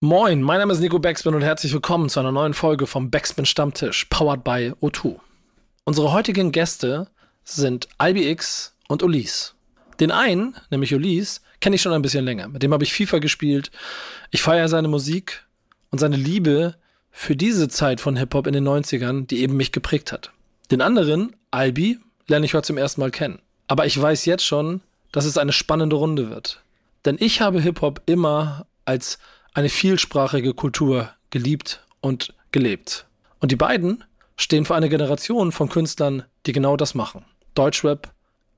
Moin, mein Name ist Nico Backspin und herzlich willkommen zu einer neuen Folge vom Backspin Stammtisch, powered by O2. Unsere heutigen Gäste sind IBX und Ulis. Den einen, nämlich Ulis, kenne ich schon ein bisschen länger. Mit dem habe ich FIFA gespielt. Ich feiere seine Musik und seine Liebe für diese Zeit von Hip-Hop in den 90ern, die eben mich geprägt hat. Den anderen, Albi, lerne ich heute zum ersten Mal kennen. Aber ich weiß jetzt schon, dass es eine spannende Runde wird. Denn ich habe Hip-Hop immer als eine vielsprachige Kultur geliebt und gelebt. Und die beiden stehen für eine Generation von Künstlern, die genau das machen. Deutschrap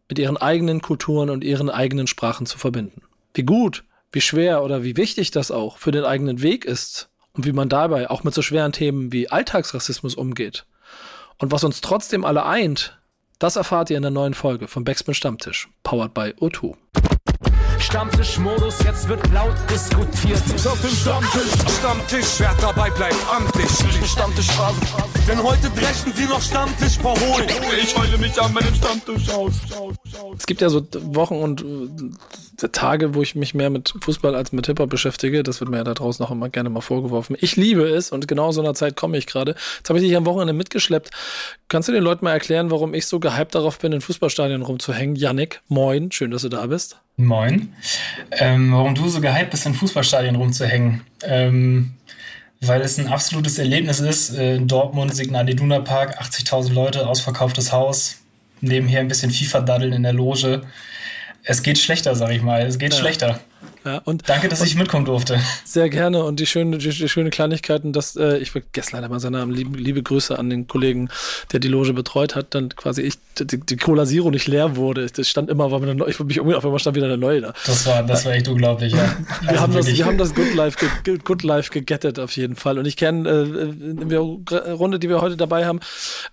mit ihren eigenen Kulturen und ihren eigenen Sprachen zu verbinden. Wie gut, wie schwer oder wie wichtig das auch für den eigenen Weg ist und wie man dabei auch mit so schweren Themen wie Alltagsrassismus umgeht. Und was uns trotzdem alle eint, das erfahrt ihr in der neuen Folge vom Backspin Stammtisch, powered by O2. Stammtischmodus, jetzt wird laut diskutiert. Ist auf dem Stammtisch, Stammtisch, wer dabei bleibt, amtlich. Stammtisch Phase. Denn heute dreschen sie noch Stammtisch verholen. Ich heule mich an meinem Stammtisch aus. Es gibt ja so Wochen und äh, Tage, wo ich mich mehr mit Fußball als mit Hip-Hop beschäftige. Das wird mir ja da draußen auch immer gerne mal vorgeworfen. Ich liebe es und genau so einer Zeit komme ich gerade. Jetzt habe ich dich am Wochenende mitgeschleppt. Kannst du den Leuten mal erklären, warum ich so gehypt darauf bin, in Fußballstadien rumzuhängen? Yannick, moin, schön, dass du da bist. Moin. Ähm, warum du so gehypt bist, in Fußballstadien rumzuhängen? Ähm, weil es ein absolutes Erlebnis ist. Äh, Dortmund, Signal Iduna Park, 80.000 Leute, ausverkauftes Haus. Nebenher ein bisschen FIFA-Daddeln in der Loge. Es geht schlechter, sag ich mal. Es geht ja. schlechter. Ja, Danke, dass ich mitkommen durfte. Sehr gerne. Und die schöne, die, die schöne Kleinigkeiten, dass äh, ich vergesse leider mal seinen Namen. Liebe, liebe, Grüße an den Kollegen, der die Loge betreut hat. Dann quasi ich, die, die Cola Zero nicht leer wurde. Das stand immer, war eine, ich mich auf einmal stand wieder eine neue da. Das war, das war echt unglaublich, ja. wir, also haben das, wir haben das Good Life, ge, Good Life gegettet auf jeden Fall. Und ich kenne, äh, in der Runde, die wir heute dabei haben,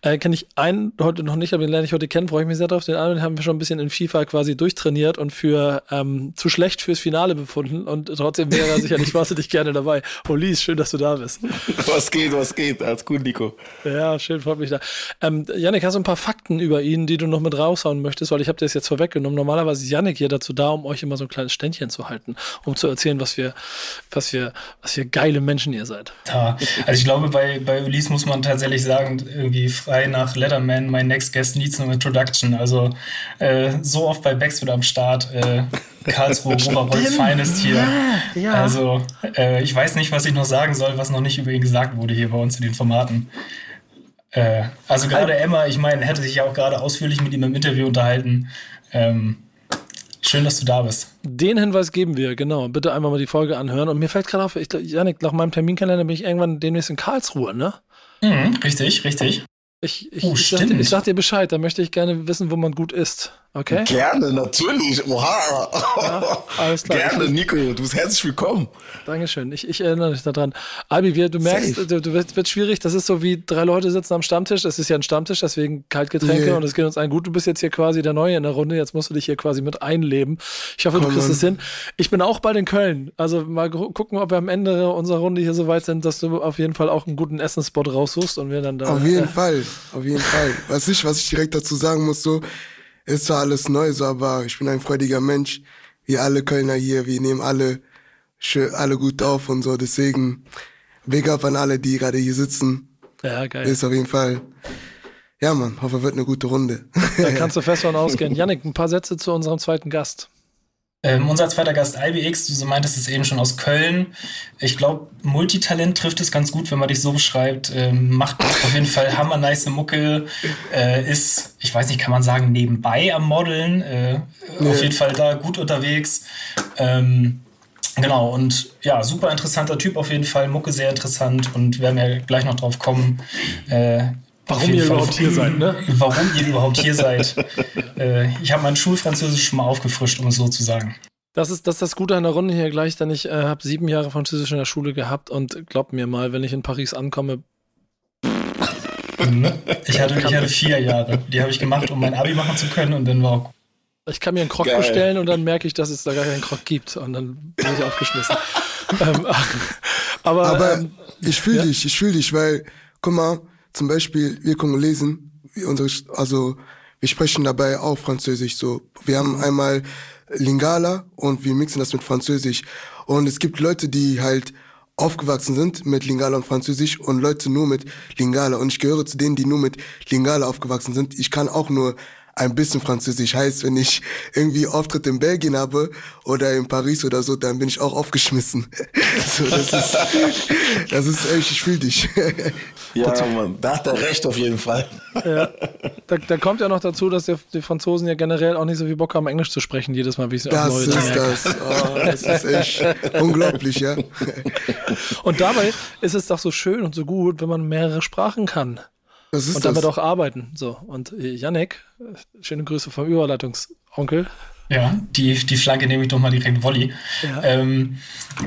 äh, kenne ich einen heute noch nicht, aber den lerne ich heute kennen, freue ich mich sehr drauf. Den anderen haben wir schon ein bisschen in FIFA quasi durchtrainiert und für ähm, zu schlecht fürs Finale befunden und trotzdem wäre er sicherlich wahnsinnig gerne dabei. Olis, schön, dass du da bist. Was geht, was geht? Alles gut, Nico. Ja, schön, freut mich da. Ähm, Janik, hast du ein paar Fakten über ihn, die du noch mit raushauen möchtest? Weil ich habe das jetzt vorweggenommen. Normalerweise ist Janik hier dazu da, um euch immer so ein kleines Ständchen zu halten, um zu erzählen, was wir, was wir, was wir geile Menschen ihr seid. Ja, also ich glaube, bei, bei Ulis muss man tatsächlich sagen, irgendwie frei nach Letterman, my next guest needs no introduction. Also äh, so oft bei Backspin am Start. Äh, Karlsruhe, Oberholz Feines hier. Ja, ja. Also, äh, ich weiß nicht, was ich noch sagen soll, was noch nicht über ihn gesagt wurde hier bei uns in den Formaten. Äh, also gerade Emma, ich meine, hätte sich ja auch gerade ausführlich mit ihm im Interview unterhalten. Ähm, schön, dass du da bist. Den Hinweis geben wir, genau. Bitte einmal mal die Folge anhören. Und mir fällt gerade auf, ich, Janik, nach meinem Terminkalender bin ich irgendwann demnächst in Karlsruhe, ne? Mhm, richtig, richtig. Ich, ich, oh, ich, sag, ich, sag, dir Bescheid, da möchte ich gerne wissen, wo man gut isst. Okay? Gerne, natürlich. Oha. Ja, alles klar. Gerne, Nico. Du bist herzlich willkommen. Dankeschön. Ich, ich erinnere dich daran. Albi, wir, du merkst, du, du wird, wird, schwierig. Das ist so wie drei Leute sitzen am Stammtisch. Das ist ja ein Stammtisch, deswegen Kaltgetränke yeah. und es geht uns allen gut. Du bist jetzt hier quasi der Neue in der Runde. Jetzt musst du dich hier quasi mit einleben. Ich hoffe, Komm, du kriegst es hin. Ich bin auch bald in Köln. Also mal gucken, ob wir am Ende unserer Runde hier so weit sind, dass du auf jeden Fall auch einen guten Essensspot raussuchst und wir dann da. Auf jeden äh, Fall. Auf jeden Fall. Was ich, was ich direkt dazu sagen muss, so, ist zwar alles neu, so, aber ich bin ein freudiger Mensch. Wir alle Kölner hier, wir nehmen alle, alle gut auf und so. Deswegen, Big up an alle, die gerade hier sitzen. Ja, geil. Ist auf jeden Fall, ja man, hoffe, wird eine gute Runde. Da kannst du fest von ausgehen. Yannick, ein paar Sätze zu unserem zweiten Gast. Ähm, unser zweiter Gast, IBX, du meintest es eben schon aus Köln. Ich glaube, Multitalent trifft es ganz gut, wenn man dich so beschreibt. Ähm, macht auf jeden Fall hammer nice Mucke. Äh, ist, ich weiß nicht, kann man sagen, nebenbei am Modeln. Äh, nee. Auf jeden Fall da gut unterwegs. Ähm, genau, und ja, super interessanter Typ auf jeden Fall. Mucke sehr interessant und werden ja gleich noch drauf kommen. Äh, Warum ihr überhaupt hier seid, ne? Warum ihr überhaupt hier seid. Äh, ich habe mein Schulfranzösisch schon mal aufgefrischt, um es so zu sagen. Das ist, das ist das Gute an der Runde hier gleich, denn ich äh, habe sieben Jahre Französisch in der Schule gehabt und glaubt mir mal, wenn ich in Paris ankomme. Ich hatte, ich hatte vier Jahre. Die habe ich gemacht, um mein Abi machen zu können und dann war auch ich kann mir einen Krog Geil. bestellen und dann merke ich, dass es da gar keinen Krog gibt und dann bin ich aufgeschmissen. ähm, aber aber ähm, ich fühle ja. dich, ich fühle dich, weil, guck mal, zum Beispiel, wir Kongolesen, wir unsere, also wir sprechen dabei auch Französisch so. Wir haben einmal Lingala und wir mixen das mit Französisch. Und es gibt Leute, die halt aufgewachsen sind mit Lingala und Französisch und Leute nur mit Lingala. Und ich gehöre zu denen, die nur mit Lingala aufgewachsen sind. Ich kann auch nur ein bisschen Französisch. Heißt, wenn ich irgendwie Auftritt in Belgien habe oder in Paris oder so, dann bin ich auch aufgeschmissen. so, das ist, das ist echt, ich fühle dich. ja, Mann, da hat er recht auf jeden Fall. ja. Da, da, kommt ja noch dazu, dass die Franzosen ja generell auch nicht so viel Bock haben, Englisch zu sprechen, jedes Mal, wie sie das ist das. Oh, das ist echt unglaublich, ja. Und dabei ist es doch so schön und so gut, wenn man mehrere Sprachen kann. Das ist und damit das. auch arbeiten. So, und Yannick, schöne Grüße vom Überleitungsonkel. Ja, die, die Flanke nehme ich doch mal direkt Volley. Ja. Ähm,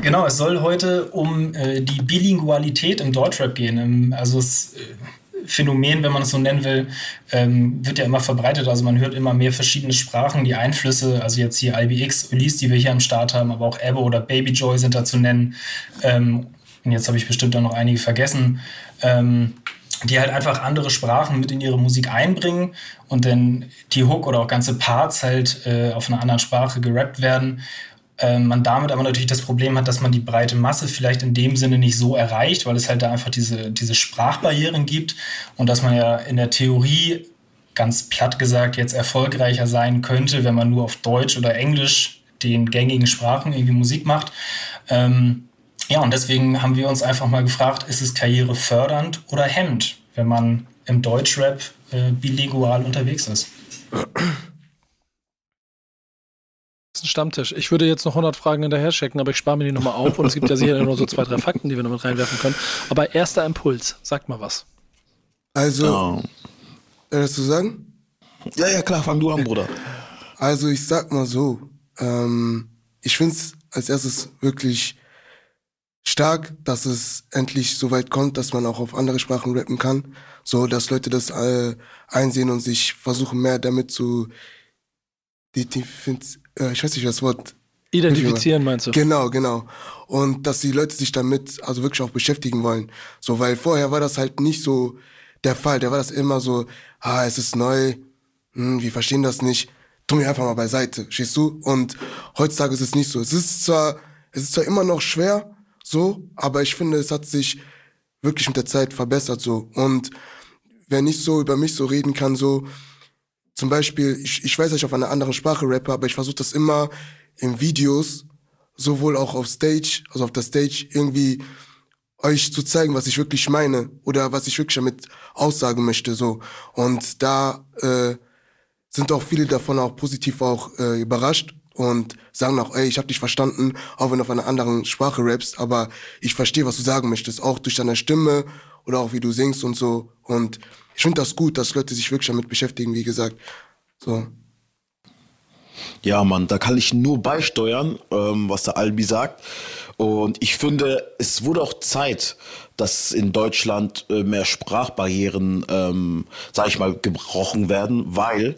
genau, es soll heute um äh, die Bilingualität im Deutschrap gehen. Ähm, also das äh, Phänomen, wenn man es so nennen will, ähm, wird ja immer verbreitet. Also man hört immer mehr verschiedene Sprachen, die Einflüsse, also jetzt hier IBX, Ulysse, die wir hier am Start haben, aber auch Ebbe oder Baby Joy sind da zu nennen. Ähm, und jetzt habe ich bestimmt auch noch einige vergessen. Ähm, die halt einfach andere Sprachen mit in ihre Musik einbringen und dann die Hook oder auch ganze Parts halt äh, auf einer anderen Sprache gerappt werden. Äh, man damit aber natürlich das Problem hat, dass man die breite Masse vielleicht in dem Sinne nicht so erreicht, weil es halt da einfach diese, diese Sprachbarrieren gibt und dass man ja in der Theorie ganz platt gesagt jetzt erfolgreicher sein könnte, wenn man nur auf Deutsch oder Englisch den gängigen Sprachen irgendwie Musik macht. Ähm, ja, und deswegen haben wir uns einfach mal gefragt, ist es karrierefördernd oder hemmend, wenn man im Deutschrap äh, bilingual unterwegs ist? Das ist ein Stammtisch. Ich würde jetzt noch 100 Fragen hinterher checken, aber ich spare mir die nochmal auf und es gibt ja sicher nur so zwei, drei Fakten, die wir noch mit reinwerfen können. Aber erster Impuls, sag mal was. Also, oh. zu sagen? Ja, ja, klar, fang du an, Bruder. Also, ich sag mal so, ähm, ich finde es als erstes wirklich stark, dass es endlich so weit kommt, dass man auch auf andere Sprachen rappen kann. So, dass Leute das äh, einsehen und sich versuchen mehr damit zu die, die äh, ich weiß nicht das Wort identifizieren meinst du? Genau, genau. Und dass die Leute sich damit also wirklich auch beschäftigen wollen. So, weil vorher war das halt nicht so der Fall. Der war das immer so, ah, es ist neu, hm, wir verstehen das nicht. Tu mir einfach mal beiseite, stehst du? Und heutzutage ist es nicht so. Es ist zwar, es ist zwar immer noch schwer, so, aber ich finde, es hat sich wirklich mit der Zeit verbessert so. Und wer nicht so über mich so reden kann, so zum Beispiel, ich, ich weiß, dass ich auf einer anderen Sprache rappe, aber ich versuche das immer in Videos, sowohl auch auf Stage, also auf der Stage, irgendwie euch zu zeigen, was ich wirklich meine oder was ich wirklich damit aussagen möchte. so Und da äh, sind auch viele davon auch positiv auch äh, überrascht und sagen auch, ey, ich habe dich verstanden, auch wenn du auf einer anderen Sprache rappst, aber ich verstehe, was du sagen möchtest, auch durch deine Stimme oder auch wie du singst und so. Und ich finde das gut, dass Leute sich wirklich damit beschäftigen, wie gesagt. So. Ja, Mann, da kann ich nur beisteuern, ähm, was der Albi sagt. Und ich finde, es wurde auch Zeit, dass in Deutschland äh, mehr Sprachbarrieren, ähm, sag ich mal, gebrochen werden, weil,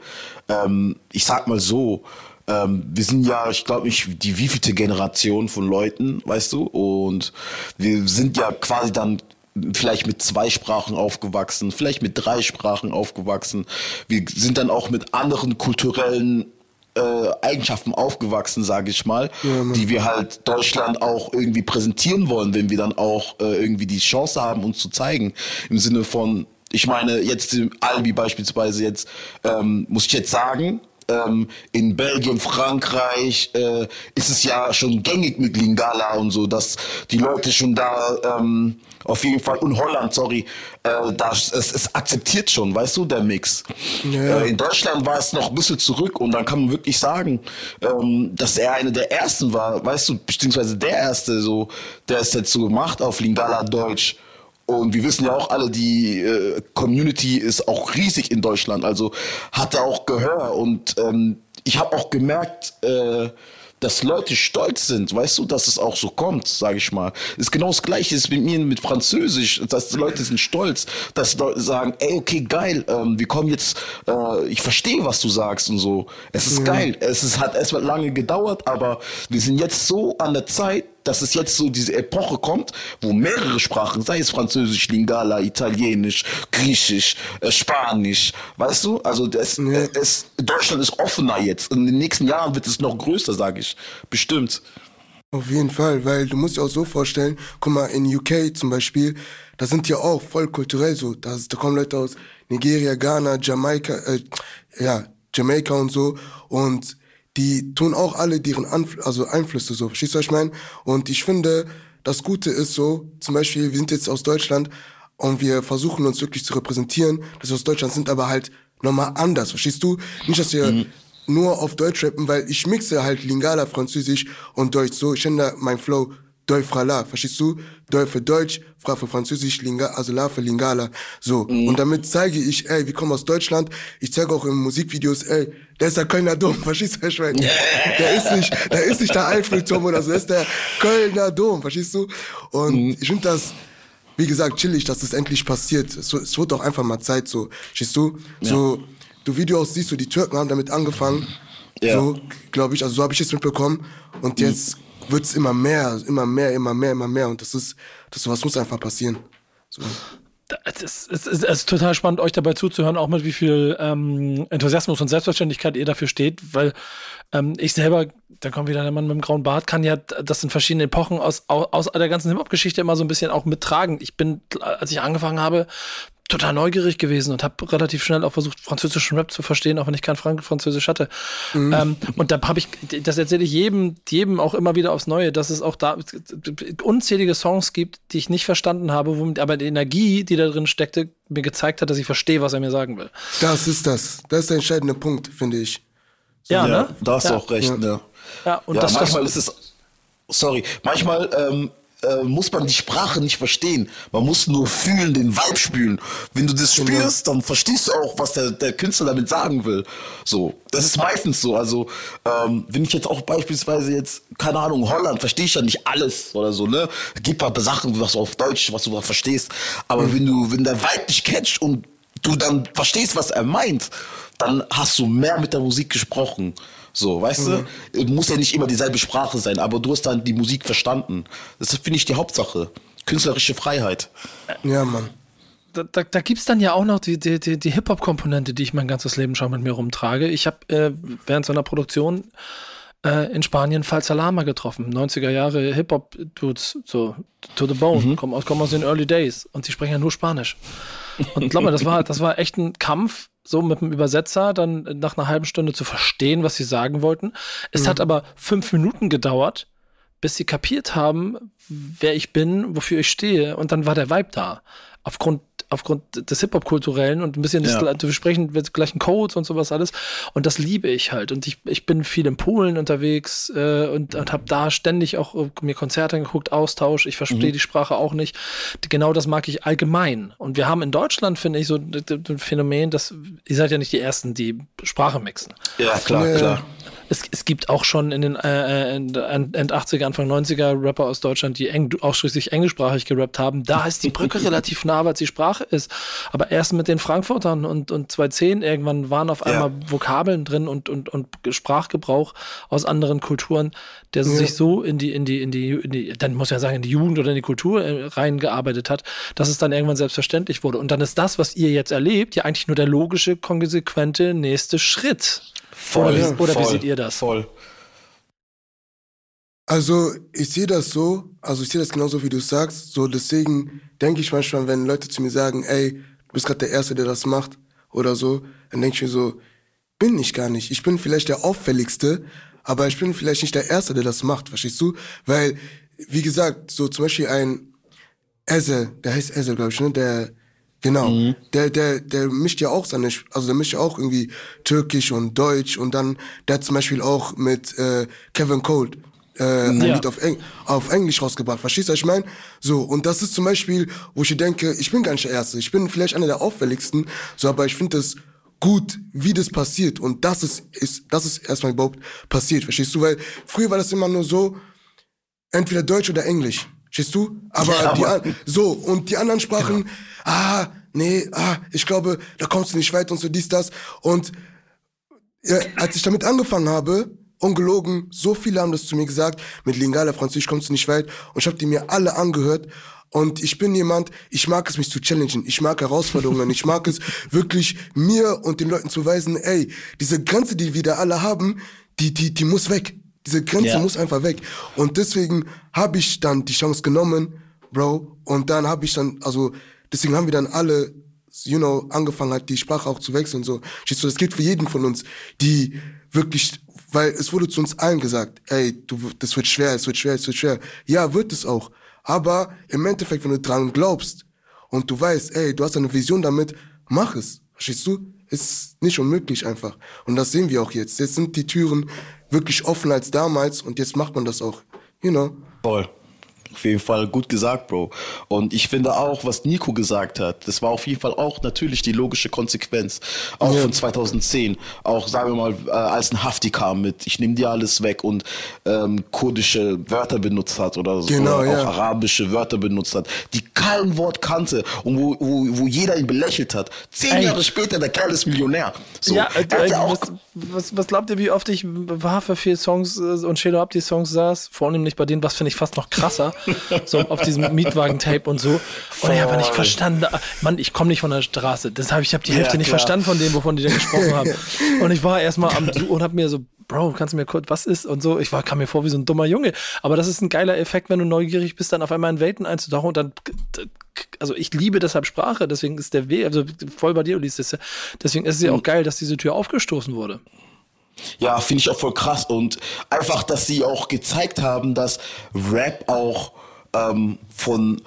ähm, ich sag mal so, ähm, wir sind ja, ich glaube nicht, die wievielte Generation von Leuten, weißt du? Und wir sind ja quasi dann vielleicht mit zwei Sprachen aufgewachsen, vielleicht mit drei Sprachen aufgewachsen. Wir sind dann auch mit anderen kulturellen äh, Eigenschaften aufgewachsen, sage ich mal, ja, die wir halt Deutschland auch irgendwie präsentieren wollen, wenn wir dann auch äh, irgendwie die Chance haben, uns zu zeigen. Im Sinne von, ich meine, jetzt Albi beispielsweise jetzt, ähm, muss ich jetzt sagen, ähm, in Belgien, Frankreich äh, ist es ja schon gängig mit Lingala und so, dass die Leute schon da ähm, auf jeden Fall und Holland, sorry, äh, das, es, es akzeptiert schon, weißt du, der Mix. Ja. Äh, in Deutschland war es noch ein bisschen zurück und dann kann man wirklich sagen, ähm, dass er einer der ersten war, weißt du, beziehungsweise der erste, so, der es jetzt so gemacht auf Lingala Deutsch. Und wir wissen ja auch alle, die äh, Community ist auch riesig in Deutschland, also hat er auch Gehör. Und ähm, ich habe auch gemerkt, äh, dass Leute stolz sind, weißt du, dass es auch so kommt, sage ich mal. Ist genau das Gleiche ist mit mir mit Französisch, dass Leute sind stolz, dass Leute sagen, ey, okay, geil, ähm, wir kommen jetzt, äh, ich verstehe, was du sagst und so. Es ist ja. geil. Es ist, hat erstmal lange gedauert, aber wir sind jetzt so an der Zeit, dass es jetzt so diese Epoche kommt, wo mehrere Sprachen, sei es Französisch, Lingala, Italienisch, Griechisch, äh, Spanisch, weißt du? Also das, ja. äh, es, Deutschland ist offener jetzt. In den nächsten Jahren wird es noch größer, sage ich. Bestimmt. Auf jeden Fall, weil du musst dir auch so vorstellen, guck mal, in UK zum Beispiel, da sind ja auch voll kulturell so. Da, da kommen Leute aus Nigeria, Ghana, Jamaika, äh, ja, Jamaika und so. Und die tun auch alle deren Anf also Einflüsse so. Verstehst du, was ich meine? Und ich finde, das Gute ist so, zum Beispiel, wir sind jetzt aus Deutschland und wir versuchen uns wirklich zu repräsentieren, dass wir aus Deutschland sind, aber halt nochmal anders. Verstehst du? Nicht, dass wir mhm. nur auf Deutsch rappen, weil ich mixe halt Lingala, Französisch und Deutsch so. Ich finde mein Flow Fra la, verstehst du? Doi für Deutsch, Fra für Französisch, Linga, also La für Lingala. So. Mhm. Und damit zeige ich, ey, wir kommen aus Deutschland. Ich zeige auch in Musikvideos, ey, der ist der Kölner Dom, verstehst du, Herr Der ist nicht, der ist nicht der Eiffelturm oder so, der ist der Kölner Dom, verstehst du? Und mhm. ich finde das, wie gesagt, chillig, dass das endlich passiert. Es, es wird doch einfach mal Zeit, so, verstehst du? Ja. So, du Videos siehst du, die Türken haben damit angefangen. Ja. So, glaube ich, also so habe ich es mitbekommen. Und mhm. jetzt wird es immer mehr, immer mehr, immer mehr, immer mehr. Und das ist, das sowas muss einfach passieren. So. Es ist, ist, ist total spannend, euch dabei zuzuhören, auch mit wie viel ähm, Enthusiasmus und Selbstverständlichkeit ihr dafür steht, weil ähm, ich selber, da kommt wieder der Mann mit dem grauen Bart, kann ja das in verschiedenen Epochen aus, aus, der ganzen Hip-Hop-Geschichte immer so ein bisschen auch mittragen. Ich bin, als ich angefangen habe, total neugierig gewesen und habe relativ schnell auch versucht, französischen Rap zu verstehen, auch wenn ich kein Frank Französisch hatte. Mhm. Ähm, und da habe ich, das erzähle ich jedem, jedem auch immer wieder aufs Neue, dass es auch da unzählige Songs gibt, die ich nicht verstanden habe, womit aber die Energie, die da drin steckte, mir gezeigt hat, dass ich verstehe, was er mir sagen will. Das ist das. Das ist der entscheidende Punkt, finde ich. So, ja, ja, ne? Da hast du auch recht, ja. ne? Ja, und ja, das, manchmal das, ist es, sorry, manchmal ähm, äh, muss man die Sprache nicht verstehen. Man muss nur fühlen, den Vibe spüren. Wenn du das genau. spürst, dann verstehst du auch, was der, der Künstler damit sagen will. So, das ist meistens so. Also, ähm, wenn ich jetzt auch beispielsweise jetzt, keine Ahnung, Holland, verstehe ich ja nicht alles oder so, ne? Gibt ein paar Sachen, was du auf Deutsch, was du verstehst. Aber mhm. wenn du, wenn der Vibe dich catcht und du dann verstehst, was er meint, dann hast du mehr mit der Musik gesprochen. So, weißt mhm. du? Muss ja nicht immer dieselbe Sprache sein, aber du hast dann die Musik verstanden. Das finde ich die Hauptsache. Künstlerische Freiheit. Ja, Mann. Da, da, da gibt es dann ja auch noch die, die, die, die Hip-Hop-Komponente, die ich mein ganzes Leben schon mit mir rumtrage. Ich habe äh, während so einer Produktion äh, in Spanien Falsalama getroffen. 90er Jahre Hip-Hop-Dudes, so to the bone, mhm. kommen, aus, kommen aus den Early Days und sie sprechen ja nur Spanisch. Und glaub mir, das war, das war echt ein Kampf, so mit dem Übersetzer dann nach einer halben Stunde zu verstehen, was sie sagen wollten. Es mhm. hat aber fünf Minuten gedauert, bis sie kapiert haben, wer ich bin, wofür ich stehe. Und dann war der Vibe da. Aufgrund aufgrund des Hip-Hop-Kulturellen und ein bisschen ja. das, wir sprechen mit gleichen Codes und sowas alles. Und das liebe ich halt. Und ich, ich bin viel in Polen unterwegs äh, und, und habe da ständig auch äh, mir Konzerte angeguckt, Austausch. Ich verstehe mhm. die Sprache auch nicht. Genau das mag ich allgemein. Und wir haben in Deutschland, finde ich, so ein Phänomen, dass ihr seid ja nicht die Ersten, die Sprache mixen. Ja, klar, ja. klar es, es gibt auch schon in den äh, End, End 80er, Anfang 90er Rapper aus Deutschland, die eng, ausschließlich englischsprachig gerappt haben. Da ist die Brücke relativ nah, weil die Sprache ist. Aber erst mit den Frankfurtern und, und 210 irgendwann waren auf einmal ja. Vokabeln drin und, und, und Sprachgebrauch aus anderen Kulturen, der ja. sich so in die, in die, in die, in die, dann muss man ja sagen, in die Jugend oder in die Kultur äh, reingearbeitet hat, dass es dann irgendwann selbstverständlich wurde. Und dann ist das, was ihr jetzt erlebt, ja eigentlich nur der logische, konsequente nächste Schritt. Voll, oder, oder voll, wie seht ihr das? Voll. Also ich sehe das so, also ich sehe das genauso wie du sagst. So deswegen denke ich manchmal, wenn Leute zu mir sagen, ey, du bist gerade der Erste, der das macht oder so, dann denke ich mir so, bin ich gar nicht. Ich bin vielleicht der auffälligste, aber ich bin vielleicht nicht der Erste, der das macht, verstehst du? Weil, wie gesagt, so zum Beispiel ein Ezel, der heißt Ezel, glaube ich, ne? Der Genau. Mhm. Der, der, der mischt ja auch seine, also der mischt ja auch irgendwie Türkisch und Deutsch und dann, der hat zum Beispiel auch mit äh, Kevin Cold äh, ein ja. Lied auf, Eng auf Englisch rausgebracht. Verstehst du, was ich meine? So, und das ist zum Beispiel, wo ich denke, ich bin gar nicht der Erste. Ich bin vielleicht einer der auffälligsten, so, aber ich finde es gut, wie das passiert. Und das ist, ist, das ist erstmal überhaupt passiert, verstehst du? Weil früher war das immer nur so, entweder Deutsch oder Englisch. Verstehst du? Aber, ja, aber die, so, und die anderen Sprachen, genau. ah, nee, ah, ich glaube, da kommst du nicht weit und so dies, das. Und ja, als ich damit angefangen habe, ungelogen, so viele haben das zu mir gesagt, mit Lingala, Französisch kommst du nicht weit. Und ich habe die mir alle angehört. Und ich bin jemand, ich mag es, mich zu challengen. Ich mag Herausforderungen. ich mag es wirklich, mir und den Leuten zu weisen, ey, diese Grenze, die wir da alle haben, die, die, die muss weg. Diese Grenze Ja. muss einfach weg. Und deswegen habe ich dann die Chance genommen, Bro. Und dann habe ich dann, also deswegen haben wir dann alle, you know, angefangen halt die Sprache auch zu wechseln. So, das gilt für jeden von uns, die wirklich, weil es wurde zu uns allen gesagt, ey, du, das wird schwer, es wird schwer, es wird schwer. Ja, wird es auch. Aber im Endeffekt, wenn du dran glaubst und du weißt, ey, du hast eine Vision damit, mach es. Verstehst du? Ist nicht unmöglich einfach. Und das sehen wir auch jetzt. Jetzt sind die Türen wirklich offener als damals und jetzt macht man das auch. You know. Voll. Auf jeden Fall gut gesagt, Bro. Und ich finde auch, was Nico gesagt hat, das war auf jeden Fall auch natürlich die logische Konsequenz. Auch Ja. von 2010. Auch, sagen wir mal, äh, als ein Hafti kam mit, ich nehme dir alles weg und ähm, kurdische Wörter benutzt hat oder, so, Genau, oder ja. auch arabische Wörter benutzt hat, die kein Wort kannte und wo, wo, wo jeder ihn belächelt hat. Zehn Ey. Jahre später, der Kerl ist Millionär. So, ja, äh, äh, was, was, was glaubt ihr, wie oft ich war für vier Songs äh, und Shelo Abdi Songs saß? Vornehmlich bei denen, was finde ich fast noch krasser, so auf diesem Mietwagen-Tape und so. Und ich habe nicht verstanden, Mann, ich komme nicht von der Straße. Das hab, ich habe die Hälfte nicht klar. verstanden von dem, wovon die da gesprochen haben. Und ich war erstmal am Suchen und habe mir so, Bro, kannst du mir kurz, was ist und so. Ich war, kam mir vor wie so ein dummer Junge. Aber das ist ein geiler Effekt, wenn du neugierig bist, dann auf einmal in Welten einzutauchen und dann, also ich liebe deshalb Sprache, deswegen ist der Weg, also voll bei dir, Ulis, das ist ja, deswegen ist es ja auch geil, dass diese Tür aufgestoßen wurde. Ja, finde ich auch voll krass. Und einfach, dass sie auch gezeigt haben, dass Rap auch ähm, von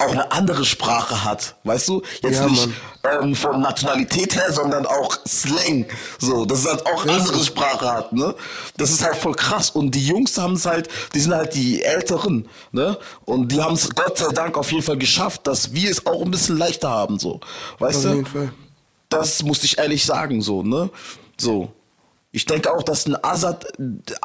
auch eine andere Sprache hat, weißt du? Jetzt Ja, nicht ähm, von Nationalität her, sondern auch Slang. So, dass es halt auch eine andere Sprache hat, ne? Das ist halt voll krass. Und die Jungs haben es halt, die sind halt die Älteren, ne? Und die haben es Gott sei Dank auf jeden Fall geschafft, dass wir es auch ein bisschen leichter haben, so. Weißt Auf du? jeden Fall. Das muss ich ehrlich sagen, so, ne? So. Ich denke auch, dass ein Azad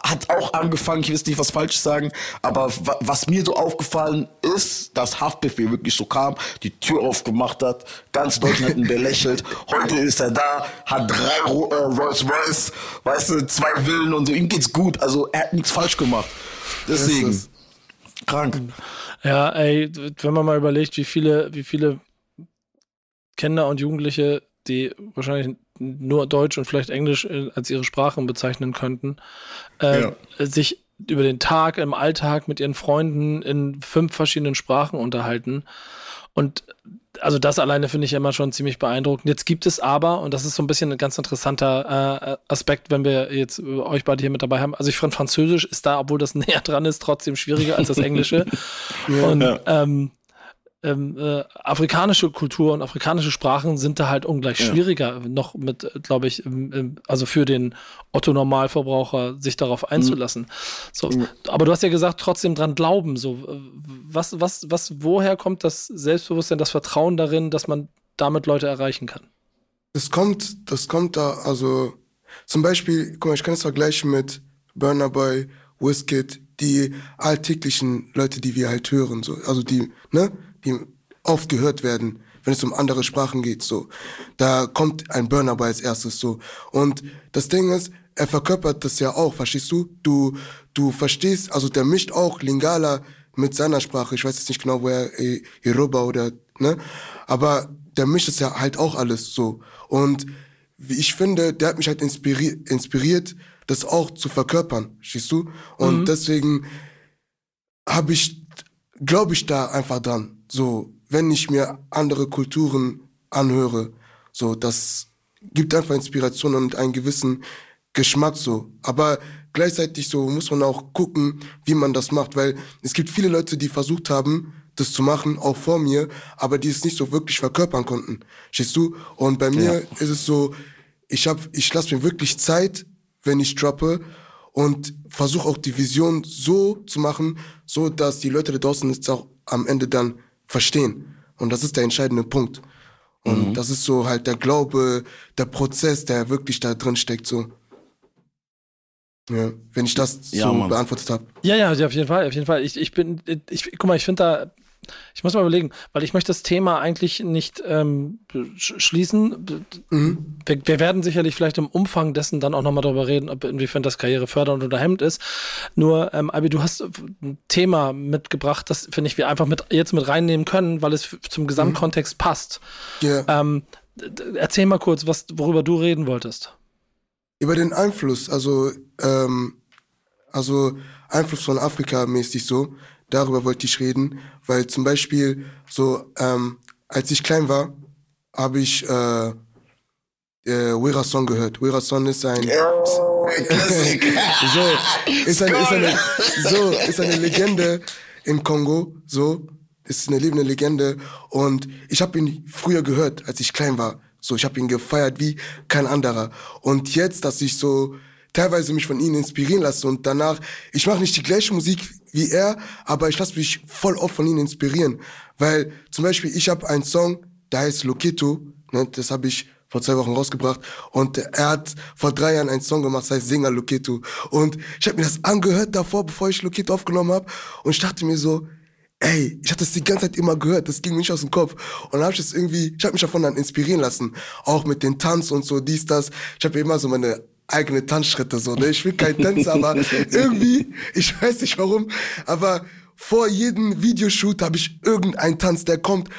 hat auch angefangen, ich will jetzt nicht was Falsches sagen, aber wa was mir so aufgefallen ist, dass Haftbefehl wirklich so kam, die Tür aufgemacht hat, ganz Deutschland hat ihn belächelt, heute ist er da, hat drei äh, Rolls Royce, weißt du, zwei Villen und so, ihm geht's gut, also er hat nichts falsch gemacht. Deswegen, krank. Ja, ey, wenn man mal überlegt, wie viele, wie viele Kinder und Jugendliche, die wahrscheinlich nur Deutsch und vielleicht Englisch äh, als ihre Sprachen bezeichnen könnten, äh, sich über den Tag im Alltag mit ihren Freunden in fünf verschiedenen Sprachen unterhalten. Und also das alleine finde ich immer schon ziemlich beeindruckend. Jetzt gibt es aber, und das ist so ein bisschen ein ganz interessanter äh, Aspekt, wenn wir jetzt äh, euch beide hier mit dabei haben. Also ich finde Französisch ist da, obwohl das näher dran ist, trotzdem schwieriger als das Englische. und ähm, ähm, äh, afrikanische Kultur und afrikanische Sprachen sind da halt ungleich schwieriger, noch mit, glaube ich, im, im, also für den Otto-Normalverbraucher sich darauf einzulassen. So, aber du hast ja gesagt, trotzdem dran glauben. So, äh, was, was, was, woher kommt das Selbstbewusstsein, das Vertrauen darin, dass man damit Leute erreichen kann? Das kommt, das kommt da, also zum Beispiel, guck mal, ich kann es vergleichen mit Burner Boy, Wizkid, die alltäglichen Leute, die wir halt hören, so, also die, ne, die oft gehört werden, wenn es um andere Sprachen geht, so. Da kommt ein Burner Boy als erstes, so. Und das Ding ist, er verkörpert das ja auch, verstehst du? Du, du verstehst, also der mischt auch Lingala mit seiner Sprache. Ich weiß jetzt nicht genau, wo er äh, Yoruba oder, ne? Aber der mischt es ja halt auch alles so. Und ich finde, der hat mich halt inspiri inspiriert, das auch zu verkörpern, verstehst du? Und deswegen habe ich, glaube ich da einfach dran. So, wenn ich mir andere Kulturen anhöre, so, das gibt einfach Inspiration und einen gewissen Geschmack so. Aber gleichzeitig so muss man auch gucken, wie man das macht, weil es gibt viele Leute, die versucht haben, das zu machen, auch vor mir, aber die es nicht so wirklich verkörpern konnten. Verstehst du? Und bei mir ist es so, ich hab, ich lasse mir wirklich Zeit, wenn ich droppe und versuche auch die Vision so zu machen, so dass die Leute da draußen es auch am Ende dann verstehen. Und das ist der entscheidende Punkt. Und das ist so halt der Glaube, der Prozess, der wirklich da drin steckt, so. Ja, wenn ich das Ja, so Mann. beantwortet habe. Ja, ja, ja, auf jeden Fall, auf jeden Fall. Ich, ich bin, ich, guck mal, ich finde da, ich muss mal überlegen, weil ich möchte das Thema eigentlich nicht ähm, sch schließen. Wir, wir werden sicherlich vielleicht im Umfang dessen dann auch nochmal darüber reden, ob inwiefern das Karriere fördernd oder hemmt ist. Nur, ähm, Albi, du hast ein Thema mitgebracht, das finde ich wir einfach mit jetzt mit reinnehmen können, weil es zum Gesamtkontext passt. Ja. Ähm, erzähl mal kurz, was, worüber du reden wolltest. Über den Einfluss, also ähm, also Einfluss von Afrika mäßig so. Darüber wollte ich reden, weil zum Beispiel so, ähm, als ich klein war, habe ich äh, äh, Wera Song gehört. Wera Song ist ein Oh, so ist eine, ist eine so ist eine Legende im Kongo. So ist eine lebende Legende und ich habe ihn früher gehört, als ich klein war. So ich habe ihn gefeiert wie kein anderer. Und jetzt, dass ich so teilweise mich von ihnen inspirieren lasse und danach, ich mache nicht die gleiche Musik wie er, aber ich lasse mich voll oft von ihnen inspirieren, weil zum Beispiel ich habe einen Song, der heißt Loketo, ne, das habe ich vor zwei Wochen rausgebracht. Und er hat vor drei Jahren einen Song gemacht, das heißt Singer Loketo und ich habe mir das angehört davor, bevor ich Loketo aufgenommen habe und ich dachte mir so, ey, ich hatte das die ganze Zeit immer gehört, das ging mir nicht aus dem Kopf. Und dann habe ich das irgendwie, ich habe mich davon dann inspirieren lassen, auch mit den Tanz und so, dies, das. Ich habe immer so meine eigene Tanzschritte so, ne? Ich will kein Tänzer, aber irgendwie, ich weiß nicht warum, aber vor jedem Videoshoot habe ich irgendeinen Tanz, der kommt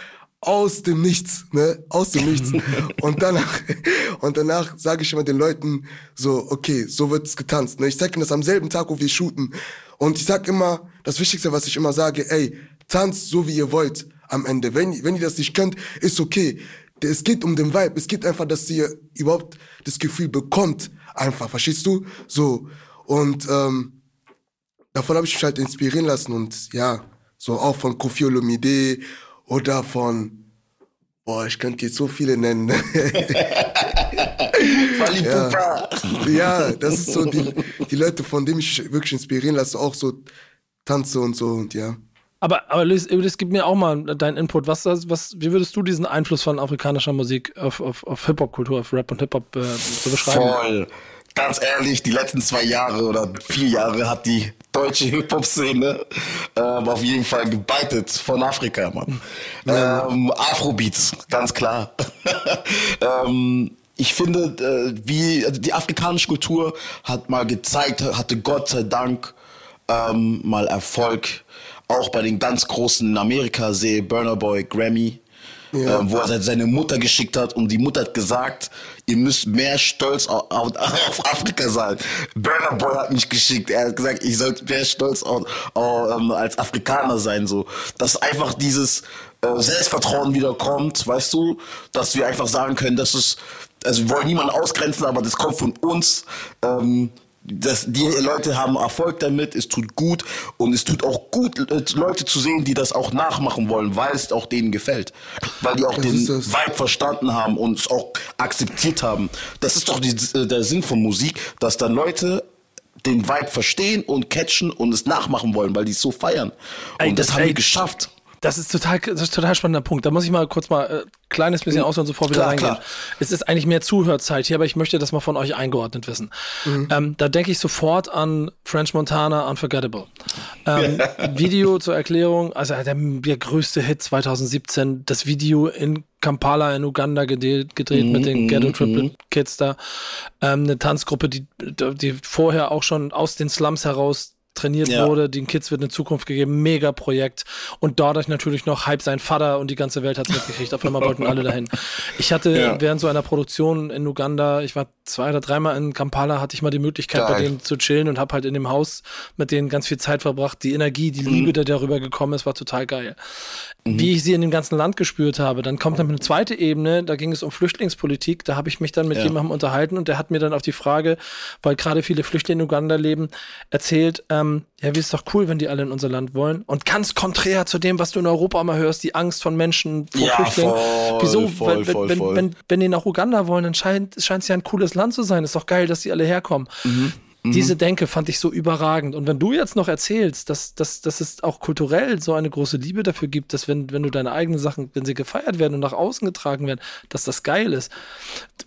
aus dem Nichts, ne? Aus dem Nichts. Und danach, und danach sage ich immer den Leuten so, okay, so wird's getanzt. Ne? Ich zeige ihnen das am selben Tag, wo wir shooten. Und ich sag immer, das Wichtigste, was ich immer sage, ey, tanzt so, wie ihr wollt am Ende. Wenn, wenn ihr das nicht könnt, ist okay. Es geht um den Vibe. Es geht einfach, dass ihr überhaupt das Gefühl bekommt. Einfach, verstehst du? So. Und ähm, davon habe ich mich halt inspirieren lassen. Und ja, so auch von Kofi Olomide oder von, boah, ich könnte jetzt so viele nennen. Ja. Ja, das ist so die, die Leute, von denen ich wirklich inspirieren lasse, auch so tanze und so und ja. Aber, aber Luis, Luis, gib mir auch mal deinen Input. Was, was, wie würdest du diesen Einfluss von afrikanischer Musik auf, auf, auf Hip-Hop-Kultur, auf Rap und Hip-Hop äh, so beschreiben? Voll. Ganz ehrlich, die letzten zwei Jahre oder vier Jahre hat die deutsche Hip-Hop-Szene ähm, auf jeden Fall gebeitet von Afrika, Mann. Ähm, Afrobeats, ganz klar. ähm, ich finde, äh, wie also die afrikanische Kultur hat mal gezeigt, hatte Gott sei Dank ähm, mal Erfolg. Auch bei den ganz großen in Amerika sehe Burner Boy, Grammy, Ja. ähm, wo er seine Mutter geschickt hat und die Mutter hat gesagt, ihr müsst mehr stolz auf, auf, auf Afrika sein. Burner Boy hat mich geschickt, er hat gesagt, ich sollte mehr stolz auf, auf, ähm, als Afrikaner sein, so. Dass einfach dieses äh, Selbstvertrauen wieder kommt, weißt du, dass wir einfach sagen können, dass es, also wir wollen niemanden ausgrenzen, aber das kommt von uns, ähm, das, die Leute haben Erfolg damit, es tut gut und es tut auch gut, äh, Leute zu sehen, die das auch nachmachen wollen, weil es auch denen gefällt. Weil die auch Das den. Vibe verstanden haben und es auch akzeptiert haben. Das ist doch die, äh, der Sinn von Musik, dass dann Leute den Vibe verstehen und catchen und es nachmachen wollen, weil die es so feiern. Und Ey, das, das- haben ey, wir geschafft. Das ist total, das ist total spannender Punkt. Da muss ich mal kurz mal äh, kleines bisschen ausholen, sofort wieder Klar, reingehen. klar. Es ist eigentlich mehr Zuhörzeit hier, aber ich möchte das mal von euch eingeordnet wissen. Ähm, da denke ich sofort an French Montana Unforgettable. Ähm, Video zur Erklärung, also der, der größte Hit 2017, das Video in Kampala in Uganda gedreht, gedreht mit den Ghetto Triplet Kids da. Ähm, eine Tanzgruppe, die, die vorher auch schon aus den Slums heraus trainiert Ja. wurde, den Kids wird eine Zukunft gegeben, mega Projekt und dadurch natürlich noch Hype sein Vater und die ganze Welt hat es mitgekriegt, auf einmal wollten alle dahin. Ich hatte Ja. während so einer Produktion in Uganda, ich war zwei oder dreimal in Kampala, hatte ich mal die Möglichkeit bei Geil. denen zu chillen und habe halt in dem Haus mit denen ganz viel Zeit verbracht. Die Energie, die Mhm. Liebe, die darüber gekommen ist, war total geil. Wie ich sie in dem ganzen Land gespürt habe, dann kommt dann eine zweite Ebene, da ging es um Flüchtlingspolitik, da habe ich mich dann mit Ja. jemandem unterhalten und der hat mir dann auf die Frage, weil gerade viele Flüchtlinge in Uganda leben, erzählt, ähm, ja, wie ist doch cool, wenn die alle in unser Land wollen. Und ganz konträr zu dem, was du in Europa immer hörst, die Angst von Menschen vor Ja, Flüchtlingen. voll, Wieso? voll, wenn, voll, wenn, voll. Wenn, wenn die nach Uganda wollen, dann scheint es ja ein cooles Land zu sein. Ist doch geil, dass die alle herkommen. Mhm. Diese Denke fand ich so überragend. Und wenn du jetzt noch erzählst, dass, dass, dass es auch kulturell so eine große Liebe dafür gibt, dass wenn, wenn du deine eigenen Sachen, wenn sie gefeiert werden und nach außen getragen werden, dass das geil ist.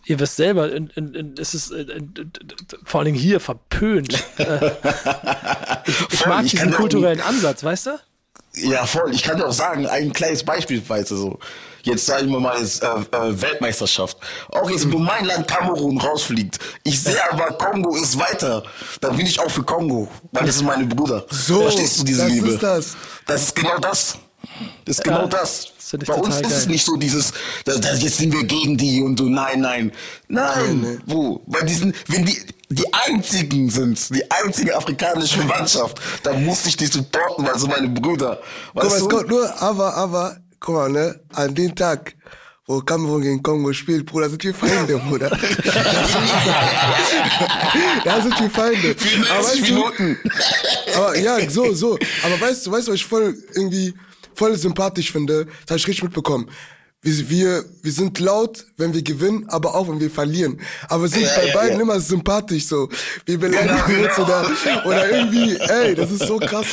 Ihr wisst selber, in, in, in, es ist äh, vor allen Dingen hier verpönt. Äh, ich mag ich diesen kulturellen Ansatz, weißt du? Ja, voll. Ich kann dir auch sagen, ein kleines Beispiel, weißt du, so. Jetzt sagen wir mal jetzt, äh, äh, Weltmeisterschaft. Auch jetzt, wo mein Land Kamerun rausfliegt. Ich sehe aber, Kongo ist weiter. Dann bin ich auch für Kongo. Weil das ist meine Brüder. So, Verstehst du diese das Liebe? ist das. Das ist genau das. Das ist genau Ja, das. das Bei uns ist es geil. nicht so dieses, da, da, jetzt sind wir gegen die und so, nein, nein. Nein, wo? Weil die sind, wenn die, die einzigen sind, die einzige afrikanische Mannschaft. Da musste ich die supporten, weil so meine Brüder. Guck mal, Weißt es kommt nur, aber, aber, guck mal, ne, an dem Tag, wo Kamerun gegen Kongo spielt, Bruder, sind wir Feinde, Bruder. da sind wir Feinde. Aber 90 weißt du, aber ja, so, so. Aber weißt du, weißt du, was ich voll irgendwie voll sympathisch finde? Das habe ich richtig mitbekommen. Wir, wir, wir sind laut, wenn wir gewinnen, aber auch, wenn wir verlieren. Aber wir sind Ja, bei ja, beiden ja. immer sympathisch so. Wir beleidigen uns oder, oder irgendwie, ey, das ist so krass,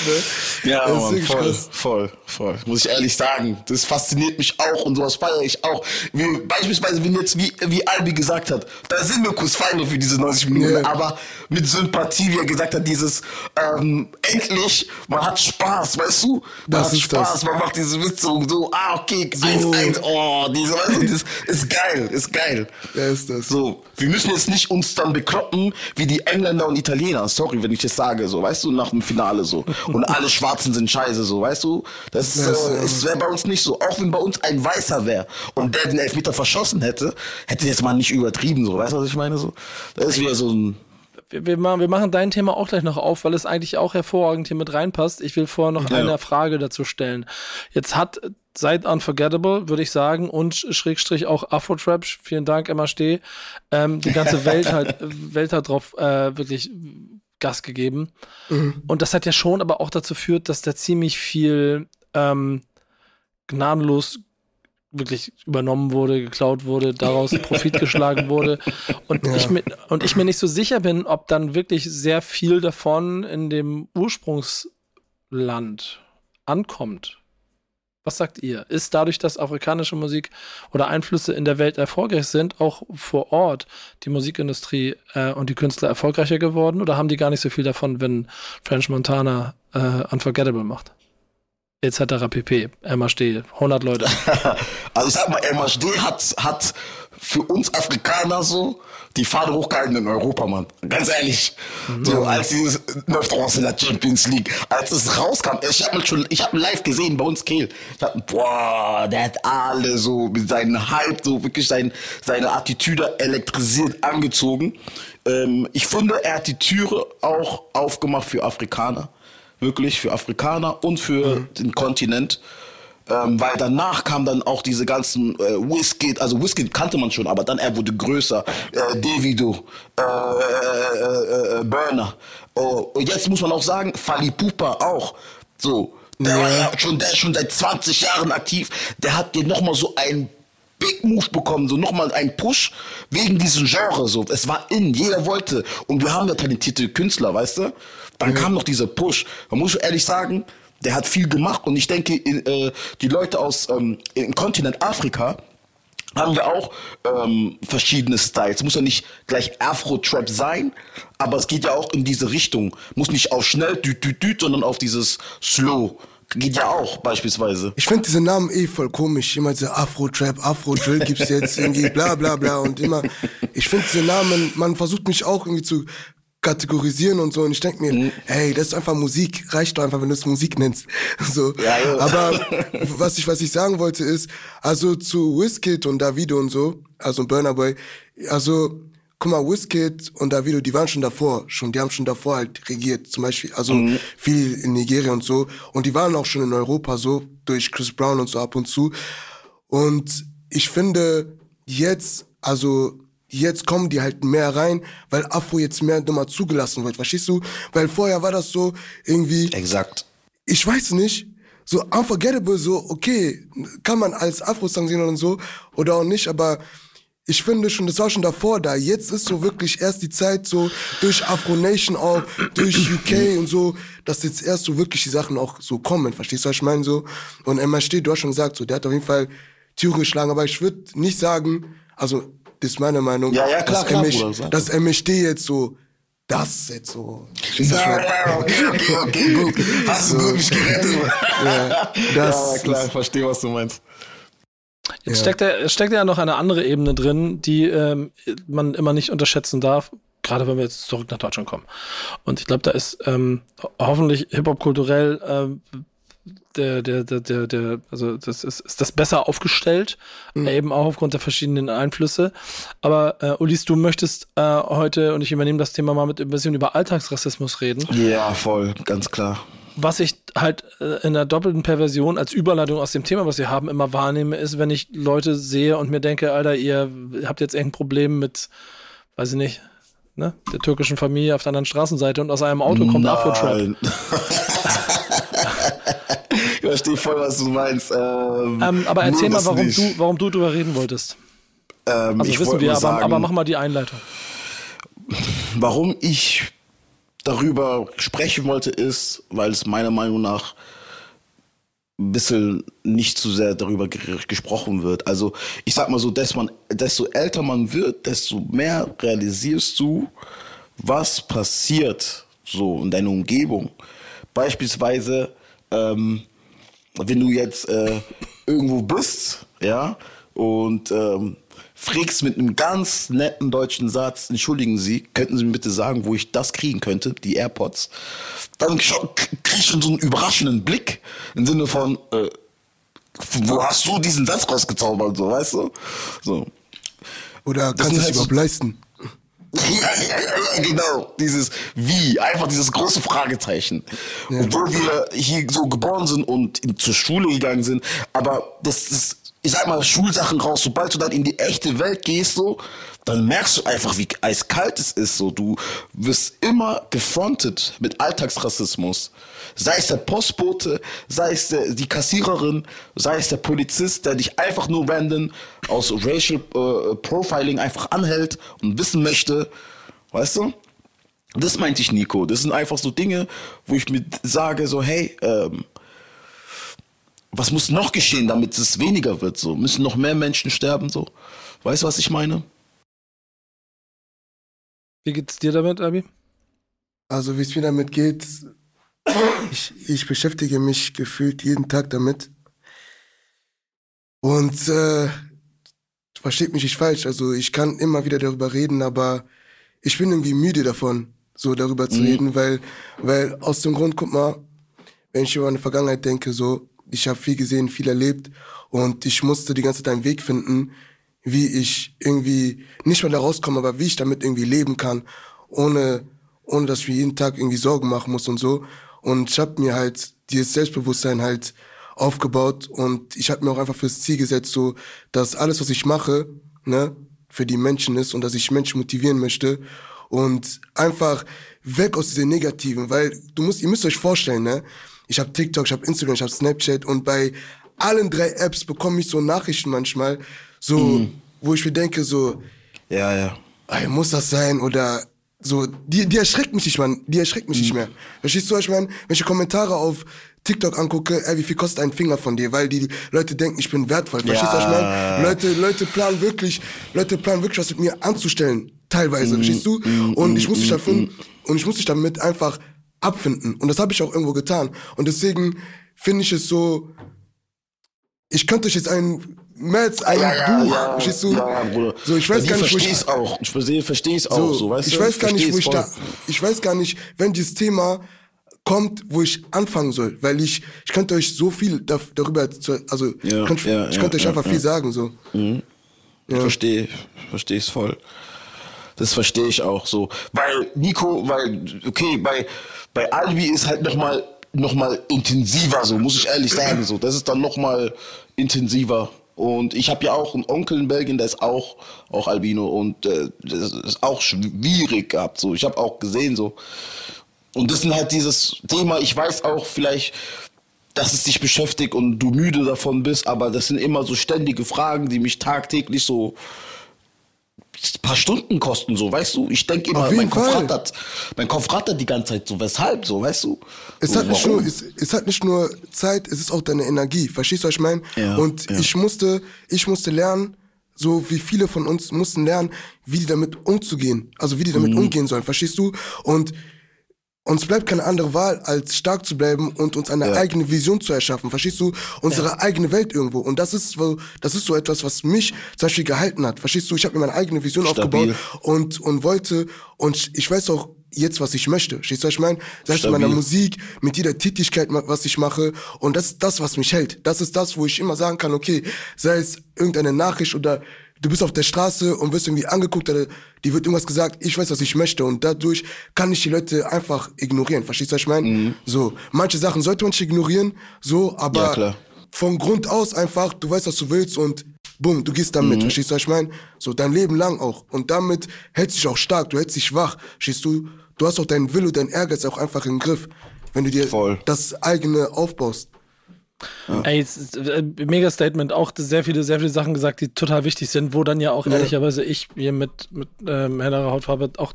ne? Ja, das Mann, voll, krass. voll, voll. Muss ich ehrlich sagen. Das fasziniert mich auch und sowas feiere ich auch. Wie, beispielsweise, wenn jetzt, wie, wie Albi gesagt hat, da sind wir kurz Feinde für diese 90 Minuten, aber mit Sympathie, wie er gesagt hat, dieses, ähm, endlich, man hat Spaß, weißt du? Man Das hat ist Spaß, das. man macht diese Witze und so, ah, okay, 1-1, oh, diese, weißt du, das ist geil, ist geil. Ja, ist das. So, wir müssen jetzt nicht uns dann bekloppen wie die Engländer und Italiener. Sorry, wenn ich das sage, so, weißt du, nach dem Finale so. Und alle Schwarzen sind scheiße, so, weißt du? Das, Ja, ist äh, ja- es wäre bei uns nicht so. Auch wenn bei uns ein Weißer wäre und der den Elfmeter verschossen hätte, hätte jetzt mal nicht übertrieben, so, weißt du, was ich meine? So, das ist wieder so ein. Wir, machen, wir machen dein Thema auch gleich noch auf, weil es eigentlich auch hervorragend hier mit reinpasst. Ich will vorher noch Ja. eine Frage dazu stellen. Jetzt hat seit Unforgettable, würde ich sagen, und Schrägstrich auch Afro-Trap, vielen Dank, Emma Steh, ähm, die ganze Welt halt, Welt hat drauf äh, wirklich Gas gegeben. Und das hat ja schon aber auch dazu führt, dass da ziemlich viel ähm, gnadenlos wirklich übernommen wurde, geklaut wurde, daraus Profit geschlagen wurde. Und, ich mir, und ich mir nicht so sicher bin, ob dann wirklich sehr viel davon in dem Ursprungsland ankommt. Was sagt ihr? Ist dadurch, dass afrikanische Musik oder Einflüsse in der Welt erfolgreich sind, auch vor Ort die Musikindustrie äh, und die Künstler erfolgreicher geworden? Oder haben die gar nicht so viel davon, wenn French Montana äh, Unforgettable macht? Etc. pp. Steh, 100 Leute. Also ich sag mal, MHD hat, hat für uns Afrikaner so die Fahne hochgehalten in Europa, Mann. Ganz ehrlich. So, als dieses Neuf in der Champions League, als es rauskam, ich habe schon, ich habe live gesehen bei uns Kehl. Ich hab, boah, der hat alle so mit seinem Hype, so wirklich sein, seine Attitüde elektrisiert angezogen. Ähm, ich finde, er hat die Türe auch aufgemacht für Afrikaner. Wirklich für Afrikaner und für den Kontinent. Ähm, weil danach kam dann auch diese ganzen äh, Wizkid, also Wizkid kannte man schon, aber dann er wurde größer, äh, Davido, äh, äh, äh, Burner. Oh, und jetzt muss man auch sagen, Fali Pupa auch. So, der, ja schon, der ist schon seit 20 Jahren aktiv, der hat dir nochmal so ein Big Move bekommen, so nochmal einen Push wegen diesem Genre. So, es war in, jeder wollte. Und wir haben ja talentierte Künstler, weißt du? Dann kam noch dieser Push. Man muss ehrlich sagen, der hat viel gemacht und ich denke, in, äh, die Leute aus ähm, im Kontinent Afrika haben wir auch ähm, verschiedene Styles. Muss ja nicht gleich Afro-Trap sein, aber es geht ja auch in diese Richtung. Muss nicht auf schnell, düt, düt, düt, sondern auf dieses Slow. Geht ja auch beispielsweise. Ich finde diese Namen eh voll komisch. Immer diese Afro-Trap, Afro-Drill gibt's jetzt irgendwie bla bla bla und immer. Ich finde diese Namen, man versucht mich auch irgendwie zu kategorisieren und so und ich denke mir, Mhm. hey, das ist einfach Musik, reicht doch einfach, wenn du es Musik nennst. So. Ja, ja. Aber was ich, was ich sagen wollte ist, also zu Wizkid und Davido und so, also Burner Boy, also guck mal, Wizkid und Davido, die waren schon davor, schon, die haben schon davor halt regiert, zum Beispiel, also viel in Nigeria und so. Und die waren auch schon in Europa so, durch Chris Brown und so ab und zu. Und ich finde, jetzt, also jetzt kommen die halt mehr rein, weil Afro jetzt mehr nochmal zugelassen wird, verstehst du? Weil vorher war das so irgendwie, Exakt. ich weiß nicht, so unforgettable, so, okay, kann man als Afro-Song sehen und so, oder auch nicht, aber ich finde schon, das war schon davor da. Jetzt ist so wirklich erst die Zeit so durch Afro Nation auch, durch UK und so, dass jetzt erst so wirklich die Sachen auch so kommen. Verstehst du, was ich meine? So. Und steht, du hast schon gesagt, so, der hat auf jeden Fall Türen geschlagen, aber ich würde nicht sagen, also, ist meine Meinung, Ja, ja, klar, dass, klar, MH, Bruder, sag. dass MHD jetzt so, das ist jetzt so. Ja, ja, okay, okay, okay, gut. Hast du gut mich gerettet. Ja, das ja, klar, ich verstehe, was du meinst. Jetzt Ja. steckt, ja, steckt ja noch eine andere Ebene drin, die ähm, man immer nicht unterschätzen darf, gerade wenn wir jetzt zurück nach Deutschland kommen. Und ich glaube, da ist ähm, ho- hoffentlich Hip-Hop kulturell ähm, der, der, der, der, der also das ist, ist das besser aufgestellt, mhm. eben auch aufgrund der verschiedenen Einflüsse. Aber äh, Ulis, du möchtest äh, heute, und ich übernehme das Thema mal mit ein bisschen über Alltagsrassismus reden. Ja, voll, ganz klar. Was ich halt äh, in der doppelten Perversion als Überleitung aus dem Thema, was wir haben, immer wahrnehme, ist, wenn ich Leute sehe und mir denke, Alter, ihr habt jetzt irgendein Problem mit, weiß ich nicht, ne, der türkischen Familie auf der anderen Straßenseite und aus einem Auto kommt Afro-Trap. ich verstehe voll, was du meinst. Ähm, ähm, aber erzähl mal, warum du, warum du drüber reden wolltest. Ähm, also wissen wir, aber, sagen, aber mach mal die Einleitung. Warum ich darüber sprechen wollte, ist, weil es meiner Meinung nach ein bisschen nicht zu sehr darüber gesprochen wird. Also ich sag mal so, dass man, desto älter man wird, desto mehr realisierst du, was passiert so in deiner Umgebung. Beispielsweise, ähm, wenn du jetzt äh, irgendwo bist, ja, und ähm, fragst mit einem ganz netten deutschen Satz, entschuldigen Sie, könnten Sie mir bitte sagen, wo ich das kriegen könnte, die AirPods? Dann krieg ich schon so einen überraschenden Blick im Sinne von, äh, wo hast du diesen Satz rausgezaubert, so, weißt du? So. Oder kannst du es halt überhaupt leisten? genau, dieses Wie, einfach dieses große Fragezeichen. Ja. Obwohl wir hier so geboren sind und in, zur Schule gegangen sind, aber das ist, ich sag mal, Schulsachen raus, sobald du dann in die echte Welt gehst, so, dann merkst du einfach, wie eiskalt es ist, so, du wirst immer gefrontet mit Alltagsrassismus. Sei es der Postbote, sei es der, die Kassiererin, sei es der Polizist, der dich einfach nur random aus Racial äh, Profiling einfach anhält und wissen möchte, weißt du? Das meinte ich, Nico. Das sind einfach so Dinge, wo ich mir sage, so, hey, ähm, was muss noch geschehen, damit es weniger wird? So müssen noch mehr Menschen sterben? So, weißt du, was ich meine? Wie geht's dir damit, Abi? Also wie es mir damit geht, ich, ich beschäftige mich gefühlt jeden Tag damit. Und äh, versteht mich nicht falsch, also ich kann immer wieder darüber reden, aber ich bin irgendwie müde davon, so darüber zu mhm. reden, weil, weil aus dem Grund, guck mal, wenn ich über eine Vergangenheit denke, so, ich habe viel gesehen, viel erlebt und ich musste die ganze Zeit einen Weg finden, wie ich irgendwie nicht mal da rauskomme, aber wie ich damit irgendwie leben kann, ohne, ohne dass ich mir jeden Tag irgendwie Sorgen machen muss und so. Und ich habe mir halt dieses Selbstbewusstsein halt aufgebaut und ich habe mir auch einfach fürs Ziel gesetzt, so dass alles, was ich mache, ne, für die Menschen ist und dass ich Menschen motivieren möchte und einfach weg aus diesen Negativen, weil du musst, ihr müsst euch vorstellen, ne, ich habe TikTok, ich habe Instagram, ich habe Snapchat und bei allen drei Apps bekomme ich so Nachrichten manchmal, so, mhm. wo ich mir denke, so, ja, ja, ey, muss das sein oder so, die, die erschreckt mich nicht, man. Die erschreckt mich mhm. nicht mehr. Verstehst du, was ich meine? Wenn ich Kommentare auf TikTok angucke, ey, wie viel kostet ein Finger von dir? Weil die Leute denken, ich bin wertvoll. Verstehst du, was ich meine? Leute, Leute planen wirklich, Leute planen wirklich, was mit mir anzustellen. Teilweise, mhm. verstehst du? Mhm. Und ich muss mich mhm. und ich muss mich damit einfach abfinden. Und das habe ich auch irgendwo getan. Und deswegen finde ich es so, ich könnte euch jetzt ein als ein ja, ja, Buch, ja, verstehst du? So, ich weiß gar nicht, wo ich auch. Ich verstehe, verstehe es auch, so, so weißt ich weiß gar nicht, wo ich da, ich weiß gar nicht, wenn dieses Thema kommt, wo ich anfangen soll, weil ich, ich könnte euch so viel da, darüber, also, ich könnte, ich könnte euch einfach viel sagen, so. Mhm. Ich verstehe, verstehe es voll. Das verstehe ich auch so. Weil, Nico, weil, okay, bei, bei Albi ist halt nochmal, noch mal intensiver, so, muss ich ehrlich sagen, so. Das ist dann nochmal intensiver. Und ich habe ja auch einen Onkel in Belgien, der ist auch, auch Albino und äh, das ist auch schwierig gehabt. So. Ich habe auch gesehen so. Und das ist halt dieses Thema, ich weiß auch vielleicht, dass es dich beschäftigt und du müde davon bist, aber das sind immer so ständige Fragen, die mich tagtäglich so paar Stunden kosten, so, weißt du? Ich denke immer, mein Kopf, rattert, mein Kopf rattert die ganze Zeit so, weshalb, so, weißt du? Es, so, hat, nicht nur, es, es, hat nicht nur Zeit, es ist auch deine Energie, verstehst du, was ich meine? Ja, Und ja. ich musste, ich musste lernen, so wie viele von uns mussten lernen, wie die damit umzugehen, also wie die damit mhm. umgehen sollen, verstehst du? Und uns bleibt keine andere Wahl, als stark zu bleiben und uns eine ja. eigene Vision zu erschaffen. Verstehst du? Unsere ja. eigene Welt irgendwo. Und das ist, so, das ist so etwas, was mich zum Beispiel gehalten hat. Verstehst du? Ich habe mir meine eigene Vision Stabil. aufgebaut und, und wollte, und ich weiß auch, jetzt, was ich möchte. Verstehst du, was ich meine? Das heißt, mit meiner Musik, mit jeder Tätigkeit, was ich mache. Und das ist das, was mich hält. Das ist das, wo ich immer sagen kann, okay, sei es irgendeine Nachricht oder du bist auf der Straße und wirst irgendwie angeguckt oder die wird irgendwas gesagt, ich weiß, was ich möchte. Und dadurch kann ich die Leute einfach ignorieren. Verstehst du, was ich meine? So, manche Sachen sollte man nicht ignorieren, so, aber Ja, von Grund aus einfach, du weißt, was du willst und bumm, du gehst damit, verstehst du, was ich meine? So, dein Leben lang auch. Und damit hältst du dich auch stark, du hältst dich wach, verstehst du? Du hast auch deinen Wille, deinen Ehrgeiz auch einfach im Griff, wenn du dir Voll. das eigene aufbaust. Ey, es ist, äh, mega Statement, auch sehr viele, sehr viele Sachen gesagt, die total wichtig sind, wo dann ja auch ehrlicherweise ich hier mit, mit ähm, hellerer Hautfarbe auch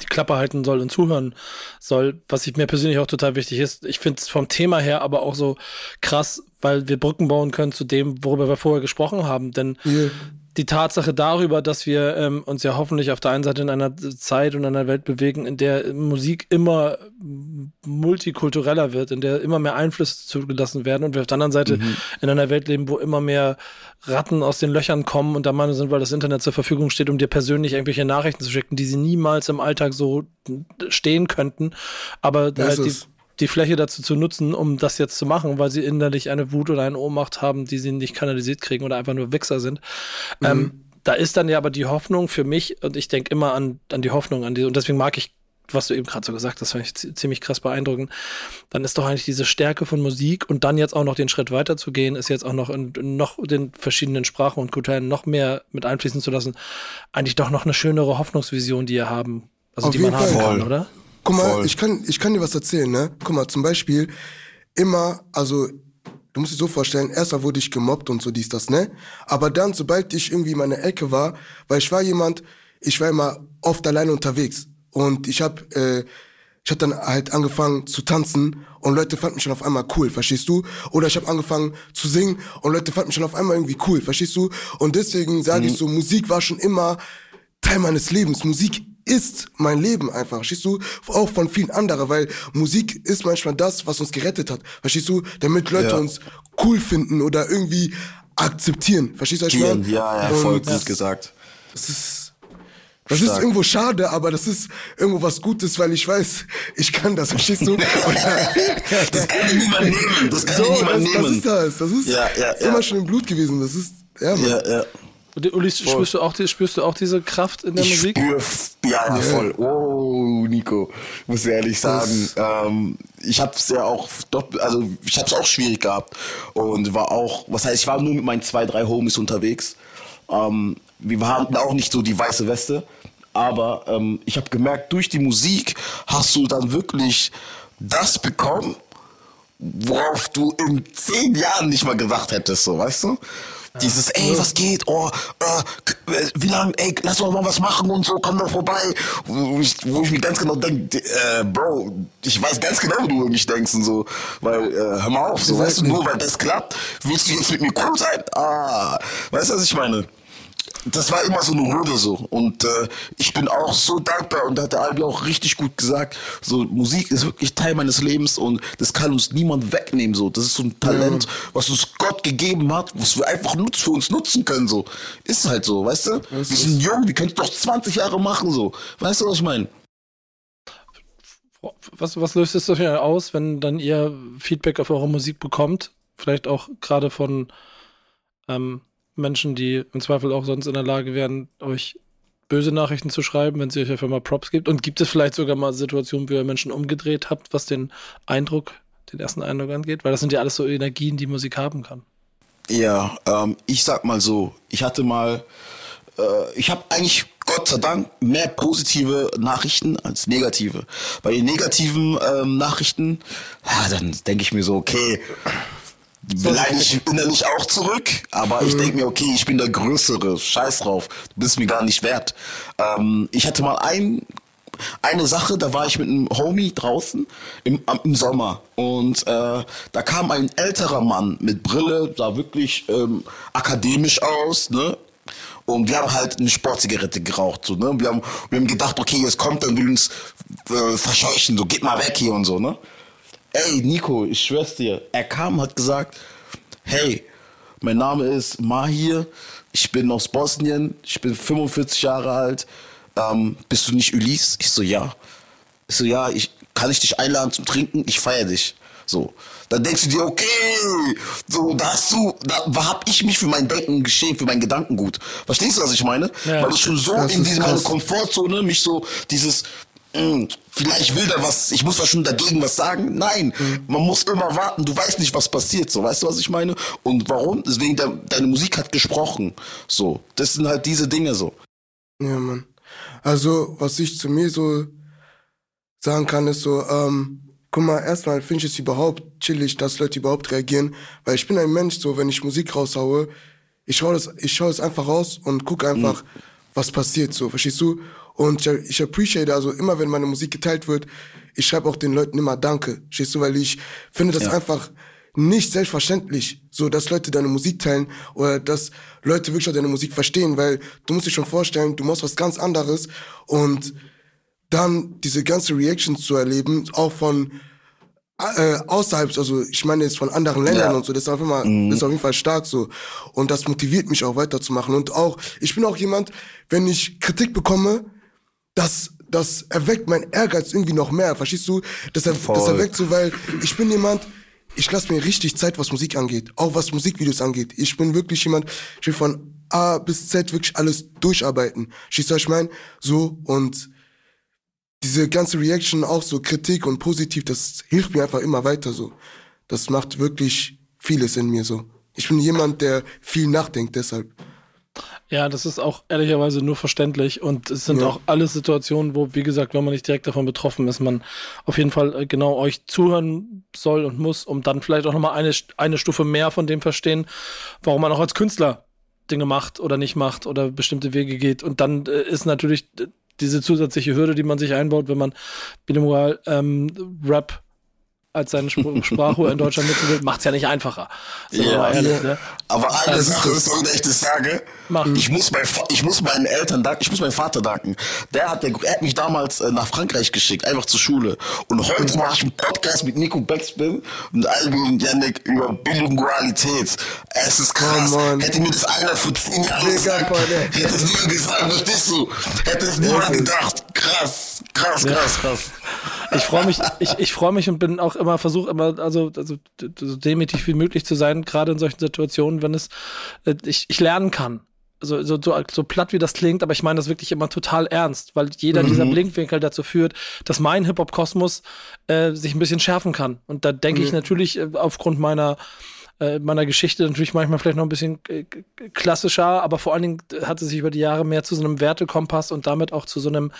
die Klappe halten soll und zuhören soll, was ich mir persönlich auch total wichtig ist. Ich finde es vom Thema her aber auch so krass, weil wir Brücken bauen können zu dem, worüber wir vorher gesprochen haben. Denn die Tatsache darüber, dass wir ähm, uns ja hoffentlich auf der einen Seite in einer Zeit und einer Welt bewegen, in der Musik immer multikultureller wird, in der immer mehr Einflüsse zugelassen werden und wir auf der anderen Seite in einer Welt leben, wo immer mehr Ratten aus den Löchern kommen und der Meinung sind, weil das Internet zur Verfügung steht, um dir persönlich irgendwelche Nachrichten zu schicken, die sie niemals im Alltag so stehen könnten, aber Das halt die, die Fläche dazu zu nutzen, um das jetzt zu machen, weil sie innerlich eine Wut oder eine Ohnmacht haben, die sie nicht kanalisiert kriegen oder einfach nur Wichser sind. Ähm, da ist dann ja aber die Hoffnung für mich, und ich denke immer an, an die Hoffnung, an die, und deswegen mag ich, was du eben gerade so gesagt hast, fand ich zi- ziemlich krass beeindruckend. Dann ist doch eigentlich diese Stärke von Musik und dann jetzt auch noch den Schritt weiter zu gehen, ist jetzt auch noch in, noch den verschiedenen Sprachen und Kulturen noch mehr mit einfließen zu lassen, eigentlich doch noch eine schönere Hoffnungsvision, die ihr haben, also Auf die man haben Fall. kann, oder? Guck mal, Voll. ich kann, ich kann dir was erzählen, ne? Guck mal, zum Beispiel, immer, also, du musst dir so vorstellen, erstmal wurde ich gemobbt und so dies, das, ne? Aber dann, sobald ich irgendwie in meiner Ecke war, weil ich war jemand, ich war immer oft alleine unterwegs. Und ich hab, äh, ich hab dann halt angefangen zu tanzen und Leute fanden mich schon auf einmal cool, verstehst du? Oder ich habe angefangen zu singen und Leute fanden mich schon auf einmal irgendwie cool, verstehst du? Und deswegen sage ich so, Musik war schon immer Teil meines Lebens. Musik ist mein Leben einfach, verstehst du? Auch von vielen anderen, weil Musik ist manchmal das, was uns gerettet hat, verstehst du? Damit Leute Ja. uns cool finden oder irgendwie akzeptieren, verstehst du, was ich meine? Ja, ja, voll Und gut gesagt. Das ist, das ist Stark. irgendwo schade, aber das ist irgendwo was Gutes, weil ich weiß, ich kann das, verstehst du? Das kann dir niemand nehmen. Das kann so, niemand das, das nehmen. ist das, das ist Ja, ja, ja. immer schon im Blut gewesen, das ist, ja, Mann. Ja, ja. Und, Ulis, spürst du auch die, spürst du auch diese Kraft in der Ich Musik? spür, ja, ja, voll. Oh, Nico, muss ehrlich sagen, ähm, ich hab's ja auch, also ich hab's auch schwierig gehabt und war auch, was heißt, ich war nur mit meinen zwei, drei Homies unterwegs. Ähm, wir hatten auch nicht so die weiße Weste, aber ähm, ich habe gemerkt, durch die Musik hast du dann wirklich das bekommen, worauf du in zehn Jahren nicht mal gedacht hättest, so, weißt du? Dieses, ey, was geht? Oh, äh, äh, wie lang, ey, lass doch mal was machen und so, komm doch vorbei. Wo ich, wo ich mir ganz genau denke, äh, Bro, ich weiß ganz genau, wie du über mich denkst und so. Weil, äh, hör mal auf, so, weißt du, nur weil das klappt, willst du jetzt mit mir cool sein? Ah, weißt du, was ich meine? Das war immer so eine Hürde so. Und äh, ich bin auch so dankbar und da hat der Albi auch richtig gut gesagt, so Musik ist wirklich Teil meines Lebens und das kann uns niemand wegnehmen. So. Das ist so ein Talent, was uns Gott gegeben hat, was wir einfach nutz, für uns nutzen können. So. Ist halt so, weißt du? Wir sind jung, wir können es doch 20 Jahre machen. so. Weißt du, was ich meine? Was, was löst es viel aus, wenn dann ihr Feedback auf eure Musik bekommt? Vielleicht auch gerade von ähm, Menschen, die im Zweifel auch sonst in der Lage wären, euch böse Nachrichten zu schreiben, wenn sie euch einfach mal Props gibt. Und gibt es vielleicht sogar mal Situationen, wo ihr Menschen umgedreht habt, was den Eindruck, den ersten Eindruck angeht? Weil das sind ja alles so Energien, die Musik haben kann. Ja, ähm, ich sag mal so, ich hatte mal, äh, ich habe eigentlich Gott sei Dank mehr positive Nachrichten als negative. Bei den negativen ähm, Nachrichten, ja, dann denke ich mir so, okay, leide ich innerlich auch zurück, aber ich denke mir, okay, ich bin der Größere, scheiß drauf, du bist mir gar nicht wert. Ähm, ich hatte mal ein, eine Sache, da war ich mit einem Homie draußen im, im Sommer und äh, da kam ein älterer Mann mit Brille, sah wirklich ähm, akademisch aus, ne? Und wir haben halt eine Sportzigarette geraucht, so, ne? Wir haben, wir haben gedacht, okay, jetzt kommt er und will uns äh, verscheuchen, so, geht mal weg hier und so, ne? Ey, Nico, ich schwör's dir, er kam, hat gesagt, hey, mein Name ist Mahir, ich bin aus Bosnien, ich bin 45 Jahre alt, ähm, bist du nicht Ulis? Ich so, ja. Ich so, ja, ich, kann ich dich einladen zum Trinken? Ich feiere dich. So. Dann denkst du dir, okay, so, da hast du, da hab ich mich für mein Denken geschehen, für mein Gedankengut. Verstehst du, was ich meine? Ja. Weil ich schon so in ist diese meine krass. Komfortzone mich so, dieses, vielleicht will der was, ich muss da schon dagegen was sagen. Nein, Mhm. man muss immer warten, du weißt nicht, was passiert, so, weißt du, was ich meine? Und warum? Deswegen, de, deine Musik hat gesprochen, so. Das sind halt diese Dinge so. Ja, Mann. Also, was ich zu mir so sagen kann, ist so, ähm, guck mal, erstmal finde ich es überhaupt chillig, dass Leute überhaupt reagieren, weil ich bin ein Mensch, so, wenn ich Musik raushaue, ich schaue das, ich schaue es einfach raus und gucke einfach, was passiert, so, verstehst du? Und ich, ich appreciate, also immer wenn meine Musik geteilt wird, ich schreibe auch den Leuten immer Danke, verstehst du, weil ich finde das einfach nicht selbstverständlich, so dass Leute deine Musik teilen oder dass Leute wirklich auch deine Musik verstehen, weil du musst dich schon vorstellen, du machst was ganz anderes und dann diese ganze Reaction zu erleben, auch von äh, außerhalb, also ich meine jetzt von anderen Ländern Ja. und so, das ist auf, immer, das ist auf jeden Fall stark so. Und das motiviert mich auch weiterzumachen. Und auch, ich bin auch jemand, wenn ich Kritik bekomme, das, das erweckt mein Ehrgeiz irgendwie noch mehr, verstehst du? Das, er, das erweckt so, weil ich bin jemand, ich lasse mir richtig Zeit, was Musik angeht, auch was Musikvideos angeht. Ich bin wirklich jemand, ich will von A bis Z wirklich alles durcharbeiten. Schießt euch mein? So und diese ganze Reaction, auch so Kritik und positiv, das hilft mir einfach immer weiter so. Das macht wirklich vieles in mir so. Ich bin jemand, der viel nachdenkt, deshalb. Ja, das ist auch ehrlicherweise nur verständlich und es sind Ja. auch alle Situationen, wo, wie gesagt, wenn man nicht direkt davon betroffen ist, man auf jeden Fall äh, genau euch zuhören soll und muss, um dann vielleicht auch nochmal eine, eine Stufe mehr von dem verstehen, warum man auch als Künstler Dinge macht oder nicht macht oder bestimmte Wege geht. Und dann äh, ist natürlich äh, diese zusätzliche Hürde, die man sich einbaut, wenn man bilingual ähm, Rap als seine Sp Sprache in Deutschland nutzen will, macht's ja nicht einfacher. Ja. ehrlich, Ja. ne? Aber eine ist Sache das. ist, wenn ich das sage, Mach. ich muss, mein, ich muss meinen Eltern danken, ich muss meinem Vater danken. Der hat, der, er hat mich damals äh, nach Frankreich geschickt, einfach zur Schule. Und heute mache ich einen Podcast mit Nico Backspin und Albi und Yannick über Bilingualität. Es ist krass. Oh. Hätte mir das einer vor zehn Jahren gesagt, hätte es niemand gesagt, verstehst du? Hätte es niemand gedacht. Krass, krass, krass, krass. Ich freue mich, ich, ich freue mich und bin auch immer, versuche immer, also, also so demütig wie möglich zu sein, gerade in solchen Situationen, wenn es, äh, ich, ich lernen kann. So, so, so, so platt wie das klingt, aber ich meine das wirklich immer total ernst, weil jeder dieser Blinkwinkel dazu führt, dass mein Hip-Hop-Kosmos äh, sich ein bisschen schärfen kann. Und da denke ich natürlich äh, aufgrund meiner äh, meiner Geschichte natürlich manchmal vielleicht noch ein bisschen äh, klassischer, aber vor allen Dingen hat es sich über die Jahre mehr zu so einem Wertekompass und damit auch zu so einem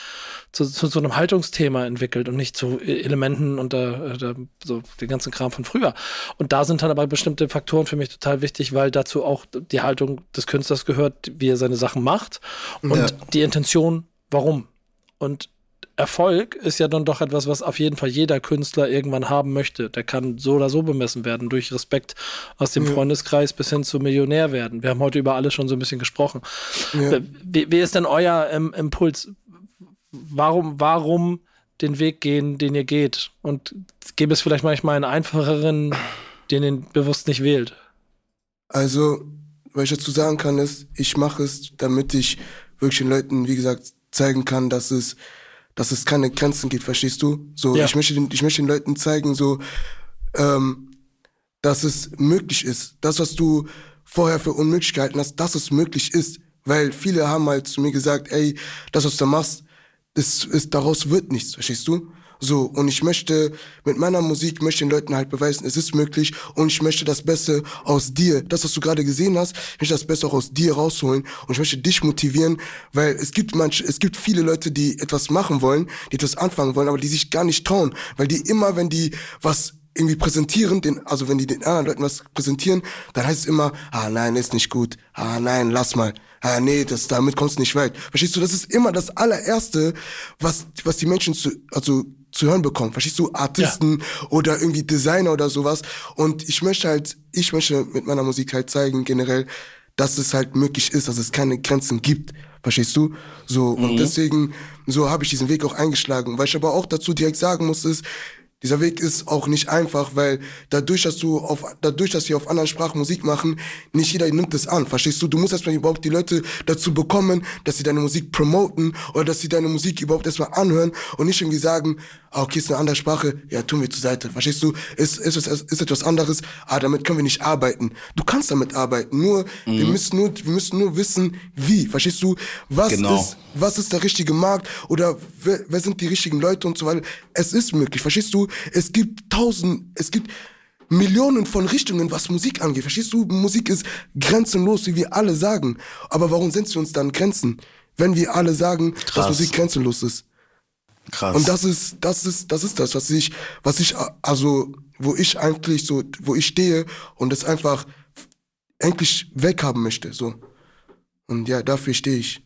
zu, zu so einem Haltungsthema entwickelt und nicht zu äh, Elementen und äh, äh, so den ganzen Kram von früher. Und da sind dann aber bestimmte Faktoren für mich total wichtig, weil dazu auch die Haltung des Künstlers gehört, wie er seine Sachen macht und Ja. die Intention, warum. Und Erfolg ist ja dann doch etwas, was auf jeden Fall jeder Künstler irgendwann haben möchte. Der kann so oder so bemessen werden, durch Respekt aus dem Freundeskreis bis hin zu Millionär werden. Wir haben heute über alles schon so ein bisschen gesprochen. Ja. Wie, wie ist denn euer ähm, Impuls? Warum, warum den Weg gehen, den ihr geht? Und gäbe es vielleicht manchmal einen einfacheren, den ihr bewusst nicht wählt? Also, was ich dazu sagen kann, ist, ich mache es, damit ich wirklich den Leuten, wie gesagt, zeigen kann, dass es, dass es keine Grenzen gibt, verstehst du? So, Ja. ich möchte den, ich möchte den Leuten zeigen, so, ähm, dass es möglich ist. Das, was du vorher für unmöglich gehalten hast, dass es möglich ist. Weil viele haben halt zu mir gesagt, ey, das, was du machst, das ist, daraus wird nichts, verstehst du? So, und ich möchte, mit meiner Musik möchte den Leuten halt beweisen, es ist möglich. Und ich möchte das Beste aus dir, das, was du gerade gesehen hast, ich möchte das Beste auch aus dir rausholen. Und ich möchte dich motivieren, weil es gibt manche, es gibt viele Leute, die etwas machen wollen, die etwas anfangen wollen, aber die sich gar nicht trauen, weil die immer, wenn die was irgendwie präsentieren, den, also wenn die den anderen Leuten was präsentieren, dann heißt es immer, ah nein, ist nicht gut, ah nein, lass mal, ah nee, das, damit kommst du nicht weit. Verstehst du, das ist immer das allererste, was, was die Menschen zu, also zu hören bekommen. Verstehst du, Artisten oder irgendwie Designer oder sowas. Und ich möchte halt, ich möchte mit meiner Musik halt zeigen, generell, dass es halt möglich ist, dass es keine Grenzen gibt. Verstehst du? So, und deswegen, so habe ich diesen Weg auch eingeschlagen. Weil ich aber auch dazu direkt sagen muss, ist, Dieser Weg ist auch nicht einfach, weil dadurch, dass du auf, dadurch, dass wir auf anderen Sprachen Musik machen, nicht jeder nimmt es an. Verstehst du? Du musst erstmal überhaupt die Leute dazu bekommen, dass sie deine Musik promoten oder dass sie deine Musik überhaupt erstmal anhören und nicht irgendwie sagen, ah, okay, ist eine andere Sprache, ja, tun wir zur Seite. Verstehst du? Ist, ist, ist, ist etwas anderes, ah, damit können wir nicht arbeiten. Du kannst damit arbeiten, nur, wir müssen nur, wir müssen nur wissen, wie. Verstehst du? Was Genau. ist, was ist der richtige Markt oder wer, wer sind die richtigen Leute und so weiter. Es ist möglich, verstehst du? Es gibt tausend, es gibt Millionen von Richtungen, was Musik angeht. Verstehst du? Musik ist grenzenlos, wie wir alle sagen. Aber warum setzen wir uns dann Grenzen, wenn wir alle sagen, dass Krass. Musik grenzenlos ist? Krass. Und das ist, das ist, das ist das, was ich, was ich, also, wo ich eigentlich so, wo ich stehe und es einfach endlich weghaben möchte, so. Und ja, dafür stehe ich.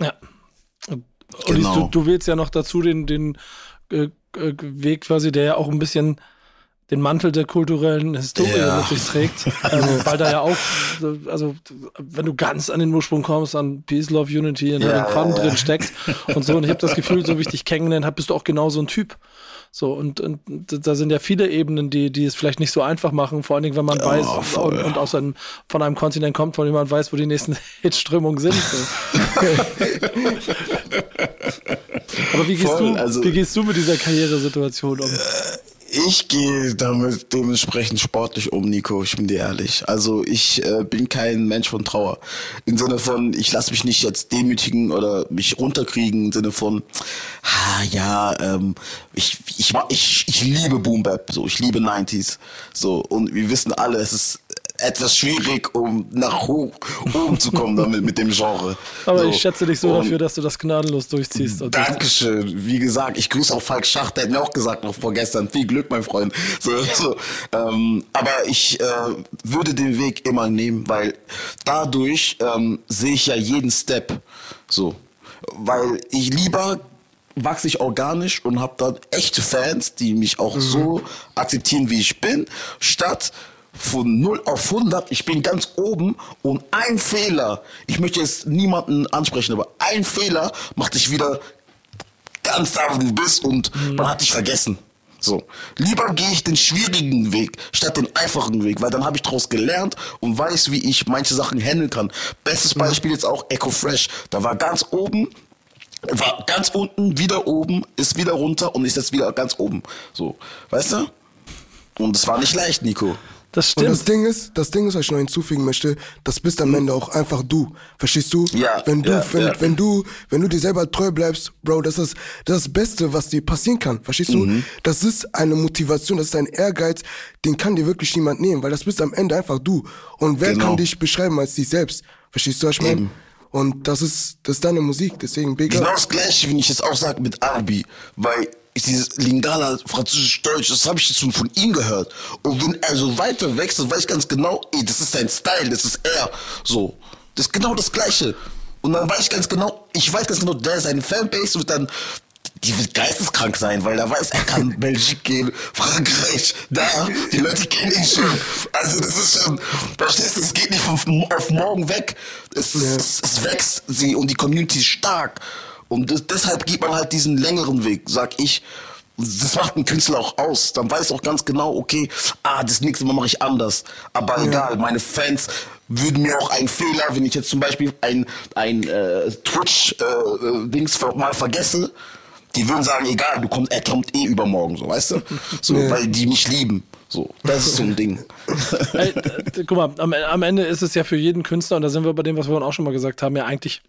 Ja. Und Ulis, Genau. du, du wählst ja noch dazu den, den äh, äh, Weg quasi, der ja auch ein bisschen den Mantel der kulturellen Historie Ja. mit sich trägt. Also, weil da ja auch, also wenn du ganz an den Ursprung kommst, an Peace, Love, Unity in Ja, Having Fun ja, drin steckt und so. Und ich habe das Gefühl, so wie ich dich kennengelernt habe, bist du auch genau so ein Typ. So, und, und da sind ja viele Ebenen, die, die es vielleicht nicht so einfach machen, vor allen Dingen, wenn man weiß voll. und, und aus einem, von einem Kontinent kommt, von dem man weiß, wo die nächsten Hitströmungen sind. Aber wie gehst, Voll, du, also- wie gehst du mit dieser Karrieresituation um? Ich gehe damit dementsprechend sportlich um, Nico, ich bin dir ehrlich. Also ich äh, bin kein Mensch von Trauer. Im Sinne von, ich lasse mich nicht jetzt demütigen oder mich runterkriegen, im Sinne von, ah, ja, ähm, ich, ich, ich, ich liebe Boom Bap, so, ich liebe 90s. So, und wir wissen alle, es ist etwas schwierig, um nach hoch, oben zu kommen damit, mit dem Genre. Aber so. ich schätze dich so Und- dafür, dass du das gnadenlos durchziehst. Dankeschön. Wie gesagt, ich grüße auch Falk Schacht, der hat mir auch gesagt noch vorgestern, viel Glück, mein Freund. So, so. Ähm, aber ich äh, würde den Weg immer nehmen, weil dadurch ähm, sehe ich ja jeden Step. So. Weil ich lieber wachse ich organisch und habe dann echte Fans, die mich auch so akzeptieren, wie ich bin, statt von 0 auf 100, ich bin ganz oben und ein Fehler, ich möchte jetzt niemanden ansprechen, aber ein Fehler macht dich wieder ganz da, wo du bist und man hat dich vergessen. So. Lieber gehe ich den schwierigen Weg statt den einfachen Weg, weil dann habe ich daraus gelernt und weiß, wie ich manche Sachen handeln kann. Bestes Beispiel jetzt auch Echo Fresh. Da war ganz oben, war ganz unten, wieder oben, ist wieder runter und ist jetzt wieder ganz oben. So. Weißt du? Und es war nicht leicht, Nico. Das Und das stimmt. Ding ist, das Ding ist, was ich noch hinzufügen möchte, das bist am Ende auch einfach du. Verstehst du? Ja, Wenn du, ja, wenn, ja. wenn du, wenn du dir selber treu bleibst, Bro, das ist das, Beste, was dir passieren kann. Verstehst du? Mhm. Das ist eine Motivation, das ist ein Ehrgeiz, den kann dir wirklich niemand nehmen, weil das bist am Ende einfach du. Und wer Genau. kann dich beschreiben als dich selbst? Verstehst du, was ich meine? Eben. Und das ist, das ist deine Musik, deswegen big Genau das gleiche, wenn ich jetzt auch sage mit Arabi, weil ich dieses Lingala, Französisch-Deutsch, das habe ich jetzt schon von ihm gehört. Und wenn er so weiter wechselt, weiß ich ganz genau, ey, das ist sein Style, das ist er. So. Das ist genau das Gleiche. Und dann weiß ich ganz genau, ich weiß ganz genau, der seine Fanbase wird dann, die wird geisteskrank sein, weil er weiß, er kann Belgik gehen, Frankreich, da, die Leute kennen ihn schon. Also das ist schon, verstehst du, es geht nicht von auf morgen weg. Es, es, es wächst sie und die Community ist stark. Und das, deshalb geht man halt diesen längeren Weg, sag ich. Das macht einen Künstler auch aus. Dann weiß auch ganz genau, okay, ah, das nächste Mal mache ich anders. Aber egal, meine Fans würden mir auch einen Fehler, wenn ich jetzt zum Beispiel ein, ein äh, Twitch-Dings ver mal vergesse, die würden sagen, egal, du kommst, er kommt eh übermorgen, so, weißt du? So, weil die mich lieben. So, das ist so ein Ding. Ey, guck mal, am, am Ende ist es ja für jeden Künstler, und da sind wir bei dem, was wir vorhin auch schon mal gesagt haben, ja eigentlich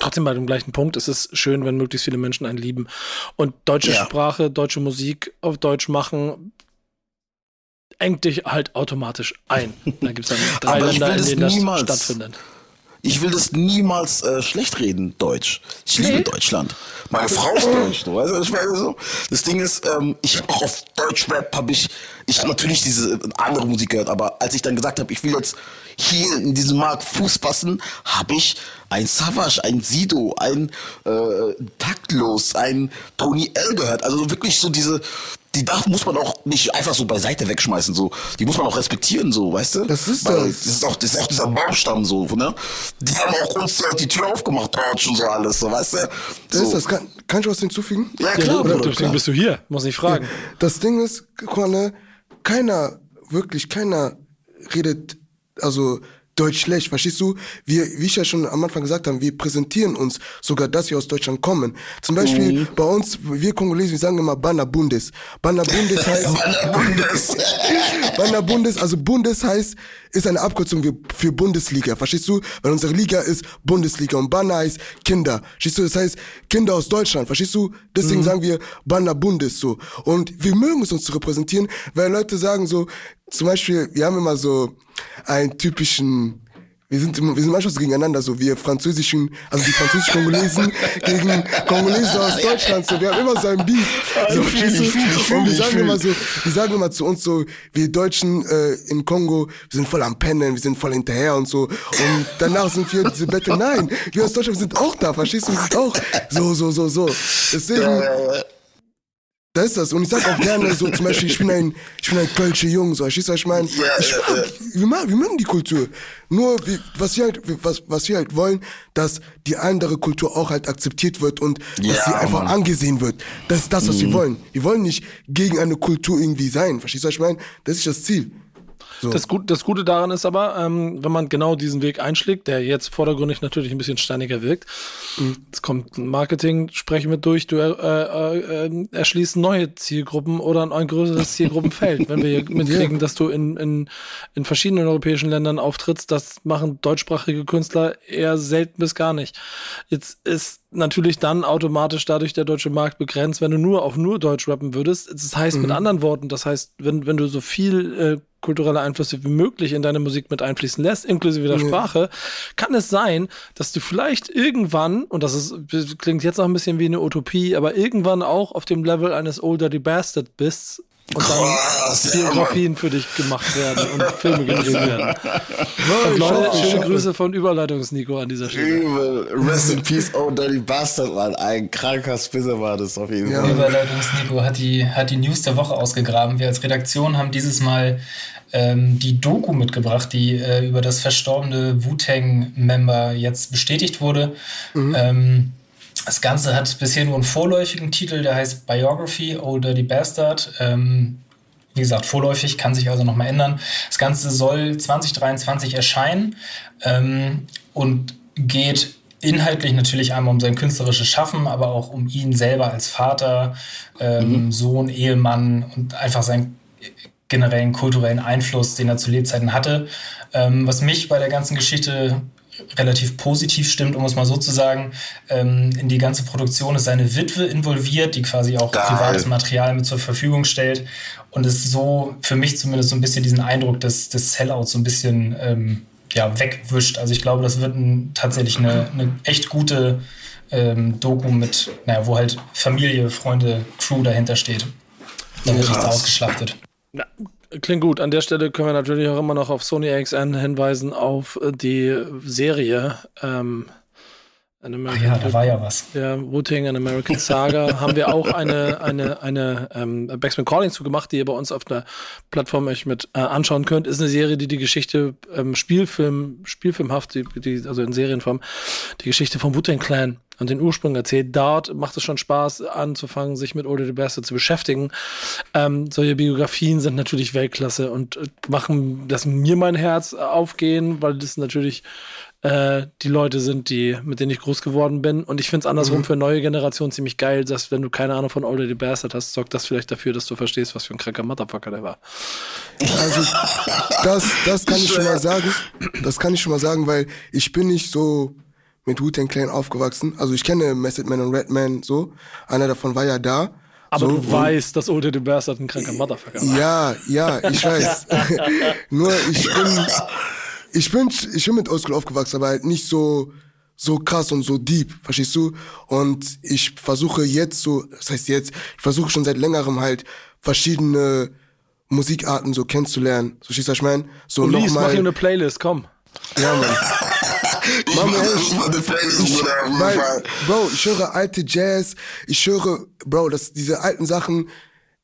trotzdem bei dem gleichen Punkt. Es ist schön, wenn möglichst viele Menschen einen lieben. Und deutsche Ja. Sprache, deutsche Musik auf Deutsch machen, engt dich halt automatisch ein. Da gibt es dann drei Länder, in denen das niemals. stattfindet. Ich will das niemals äh, schlecht reden, Deutsch. Ich liebe Deutschland. Meine Frau ist Deutsch, du weißt, ich meine so. Das Ding ist, ähm, ich habe auch auf Deutschrap habe ich, ich habe natürlich diese äh, andere Musik gehört, aber als ich dann gesagt habe, ich will jetzt hier in diesem Markt Fuß fassen, habe ich ein Savage, ein Sido, ein äh, Taktlos, ein Tony L gehört. Also wirklich so diese, die darf muss man auch nicht einfach so beiseite wegschmeißen, so. Die muss man auch respektieren, so, weißt du? Das ist Weil das. das ist auch, das ist auch dieser Baumstamm so, ne? Die haben auch uns die Tür aufgemacht, Deutsch und so alles, so, weißt du? Das So. ist das, kann, kann ich was hinzufügen? Ja, Ja, klar, du- Bruder, deswegen klar. bist du hier, muss ich fragen. Das Ding ist, guck mal, ne, keiner, wirklich keiner redet, also Deutsch schlecht, verstehst du? Wir, wie ich ja schon am Anfang gesagt habe, wir präsentieren uns sogar, dass wir aus Deutschland kommen. Zum Beispiel bei uns, wir Kongolesen, wir sagen immer Banner Bundes. Banner Bundes heißt, Banner Bundes, also Bundes heißt, ist eine Abkürzung für, für Bundesliga, verstehst du? Weil unsere Liga ist Bundesliga und Banner heißt Kinder, verstehst du? Das heißt Kinder aus Deutschland, verstehst du? Deswegen sagen wir Banner Bundes so. Und wir mögen es uns zu repräsentieren, weil Leute sagen so, zum Beispiel, wir haben immer so einen typischen wir sind, immer- wir sind manchmal so gegeneinander, so wir französischen, also die französischen Kongolesen gegen Kongolesen aus Deutschland, so wir haben immer so ein Beef. So, verstehst du? Und wir sagen immer so, wir sagen immer zu uns so, wir Deutschen äh, in Kongo, wir sind voll am Pennen, wir sind voll hinterher und so. Und danach sind wir diese Battle. Nein, wir aus Deutschland sind auch da, verstehst du? Wir sind auch so, so, so, so. Deswegen, da ist das. Und ich sag auch gerne so, zum Beispiel, ich bin ein, ich bin ein Kölsche Jung, so, verstehst du, was ich meine? Ich mag, wir, mag, wir mögen die Kultur. Nur, wir, was wir halt, was, was wir halt wollen, dass die andere Kultur auch halt akzeptiert wird und dass Ja, sie einfach Mann. angesehen wird. Das ist das, was wir wollen. Wir wollen nicht gegen eine Kultur irgendwie sein. Verstehst du, was ich meine? Das ist das Ziel. So. Das, Gut, das Gute daran ist aber, ähm, wenn man genau diesen Weg einschlägt, der jetzt vordergründig natürlich ein bisschen steiniger wirkt, es kommt ein Marketing-Sprech mit durch, du äh, äh, äh, erschließt neue Zielgruppen oder ein größeres Zielgruppenfeld. wenn wir hier mitkriegen, dass du in, in, in verschiedenen europäischen Ländern auftrittst, das machen deutschsprachige Künstler eher selten bis gar nicht. Jetzt ist natürlich dann automatisch dadurch der deutsche Markt begrenzt, wenn du nur auf nur Deutsch rappen würdest. Das heißt mit anderen Worten, das heißt, wenn, wenn du so viel äh, kulturelle Einflüsse wie möglich in deine Musik mit einfließen lässt, inklusive der Sprache, kann es sein, dass du vielleicht irgendwann, und das ist, das klingt jetzt noch ein bisschen wie eine Utopie, aber irgendwann auch auf dem Level eines Old Dirty Bastard bist und dann Biografien für dich gemacht werden und Filme gedreht werden. Und Leute, schöne Grüße von Überleitungs-Nico an dieser Stelle. Übel. Rest in peace, oh dirty bastard, Mann. Ein kranker Spitze war das auf jeden Ja. Fall. Überleitungs-Nico hat die, hat die News der Woche ausgegraben. Wir als Redaktion haben dieses Mal ähm, die Doku mitgebracht, die äh, über das verstorbene Wu-Tang-Member jetzt bestätigt wurde. Ähm, das Ganze hat bisher nur einen vorläufigen Titel, der heißt Biography, Old Dirty Bastard. Ähm, wie gesagt, vorläufig, kann sich also nochmal ändern. Das Ganze soll 2023 erscheinen ähm, und geht inhaltlich natürlich einmal um sein künstlerisches Schaffen, aber auch um ihn selber als Vater, ähm, Sohn, Ehemann und einfach seinen generellen kulturellen Einfluss, den er zu Lebzeiten hatte. Ähm, was mich bei der ganzen Geschichte relativ positiv stimmt, um es mal so zu sagen. Ähm, in die ganze Produktion ist seine Witwe involviert, die quasi auch Geil. privates Material mit zur Verfügung stellt und es so für mich zumindest so ein bisschen diesen Eindruck des, des Sellouts so ein bisschen ähm, ja, wegwischt. Also ich glaube, das wird ein, tatsächlich eine, eine echt gute ähm, Doku mit, naja, wo halt Familie, Freunde, Crew dahinter steht. Da wird nichts ausgeschlachtet. Ja, klingt gut. An der Stelle können wir natürlich auch immer noch auf Sony XN hinweisen, auf äh, die Serie ähm, An Ach American ja, da war ja was. der Wu-Tang An American Saga haben wir auch eine, eine, eine ähm, Backspin Calling zu gemacht, die ihr bei uns auf der Plattform euch mit äh, anschauen könnt. Ist eine Serie, die die Geschichte ähm, Spielfilm, spielfilmhaft, die, die, also in Serienform, die Geschichte vom Wu-Tang Clan und den Ursprung erzählt. Dort macht es schon Spaß, anzufangen, sich mit Older the Bastard zu beschäftigen. Ähm, solche Biografien sind natürlich Weltklasse und äh, machen, lassen mir mein Herz aufgehen, weil das natürlich äh, die Leute sind, die, mit denen ich groß geworden bin. Und ich finde es andersrum für neue Generationen ziemlich geil, dass wenn du keine Ahnung von Older the Bastard hast, sorgt das vielleicht dafür, dass du verstehst, was für ein kranker Motherfucker der war. Also das, das kann ich schon mal sagen. Das kann ich schon mal sagen, weil ich bin nicht so mit Wu-Tang Clan aufgewachsen. Also ich kenne Method Man und Redman so. Einer davon war ja da. Aber so, du weißt, dass Older the Bastard ein kranker Motherfucker war. Ja, ja, ich weiß. Nur ich bin, ich bin, ich bin mit Oldschool aufgewachsen, aber halt nicht so, so krass und so deep, verstehst du? Und ich versuche jetzt so, das heißt jetzt, ich versuche schon seit längerem halt verschiedene Musikarten so kennenzulernen. So verstehst du, was ich meine? So Ulis, mach ihm eine Playlist, komm. Ja, Mann. Jeden weil. Bro, ich höre alte Jazz, ich höre, Bro, das, diese alten Sachen,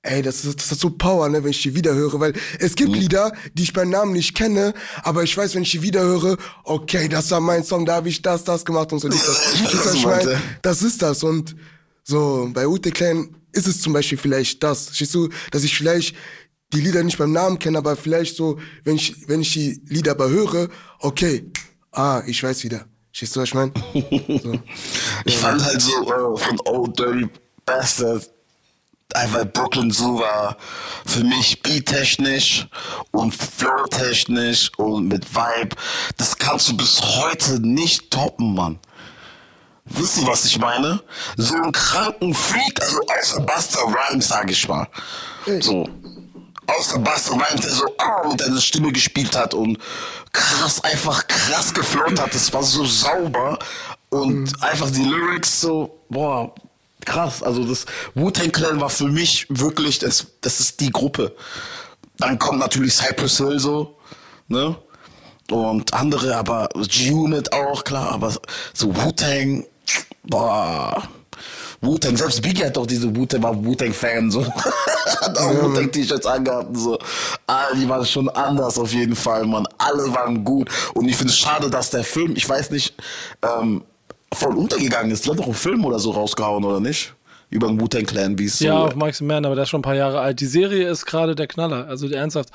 ey, das das ist so Power, ne, wenn ich die wieder höre, weil es Mhm. gibt Lieder, die ich beim Namen nicht kenne, aber ich weiß, wenn ich die wieder höre, okay, das war mein Song, da habe ich das, das gemacht und so. Das, das, das, ich mein, das ist das und So, bei Ute Klein ist es zum Beispiel vielleicht das. Verstehst du, dass ich vielleicht die Lieder nicht beim Namen kenne, aber vielleicht so, wenn ich, wenn ich die Lieder aber höre, okay, ah, ich weiß wieder. Verstehst du, was ich meine? So. Ich fand halt so äh, von Old Dirty Bastard einfach Brooklyn Zoo war für mich beattechnisch und flow-technisch und mit Vibe. Das kannst du bis heute nicht toppen, Mann. Wisst ihr, was ich meine? So einen kranken Freak, also außer Buster Rhymes, sag ich mal. So. Außer Buster Rhymes, der so ah, mit seiner Stimme gespielt hat und krass, einfach krass geflowt hat. Das war so sauber und einfach die Lyrics so, boah, krass. Also das Wu-Tang Clan war für mich wirklich, das, das ist die Gruppe. Dann kommt natürlich Cypress Hill so, ne? Und andere, aber G-Unit auch, klar, aber so Wu-Tang, boah. Wu-Tang, selbst Biggie hat doch diese Wu-Tang, war Wu-Tang-Fan, so. hat auch Wu-Tang-T-Shirts angehabt, und so. Ah, die waren schon anders auf jeden Fall, man. Alle waren gut. Und ich finde es schade, dass der Film, ich weiß nicht, ähm, voll untergegangen ist. Die hat doch einen Film oder so rausgehauen, oder nicht? Über den Wu-Tang Clan, wie es Ja, so. auf Mike's Man, aber der ist schon ein paar Jahre alt. Die Serie ist gerade der Knaller. Also ernsthaft,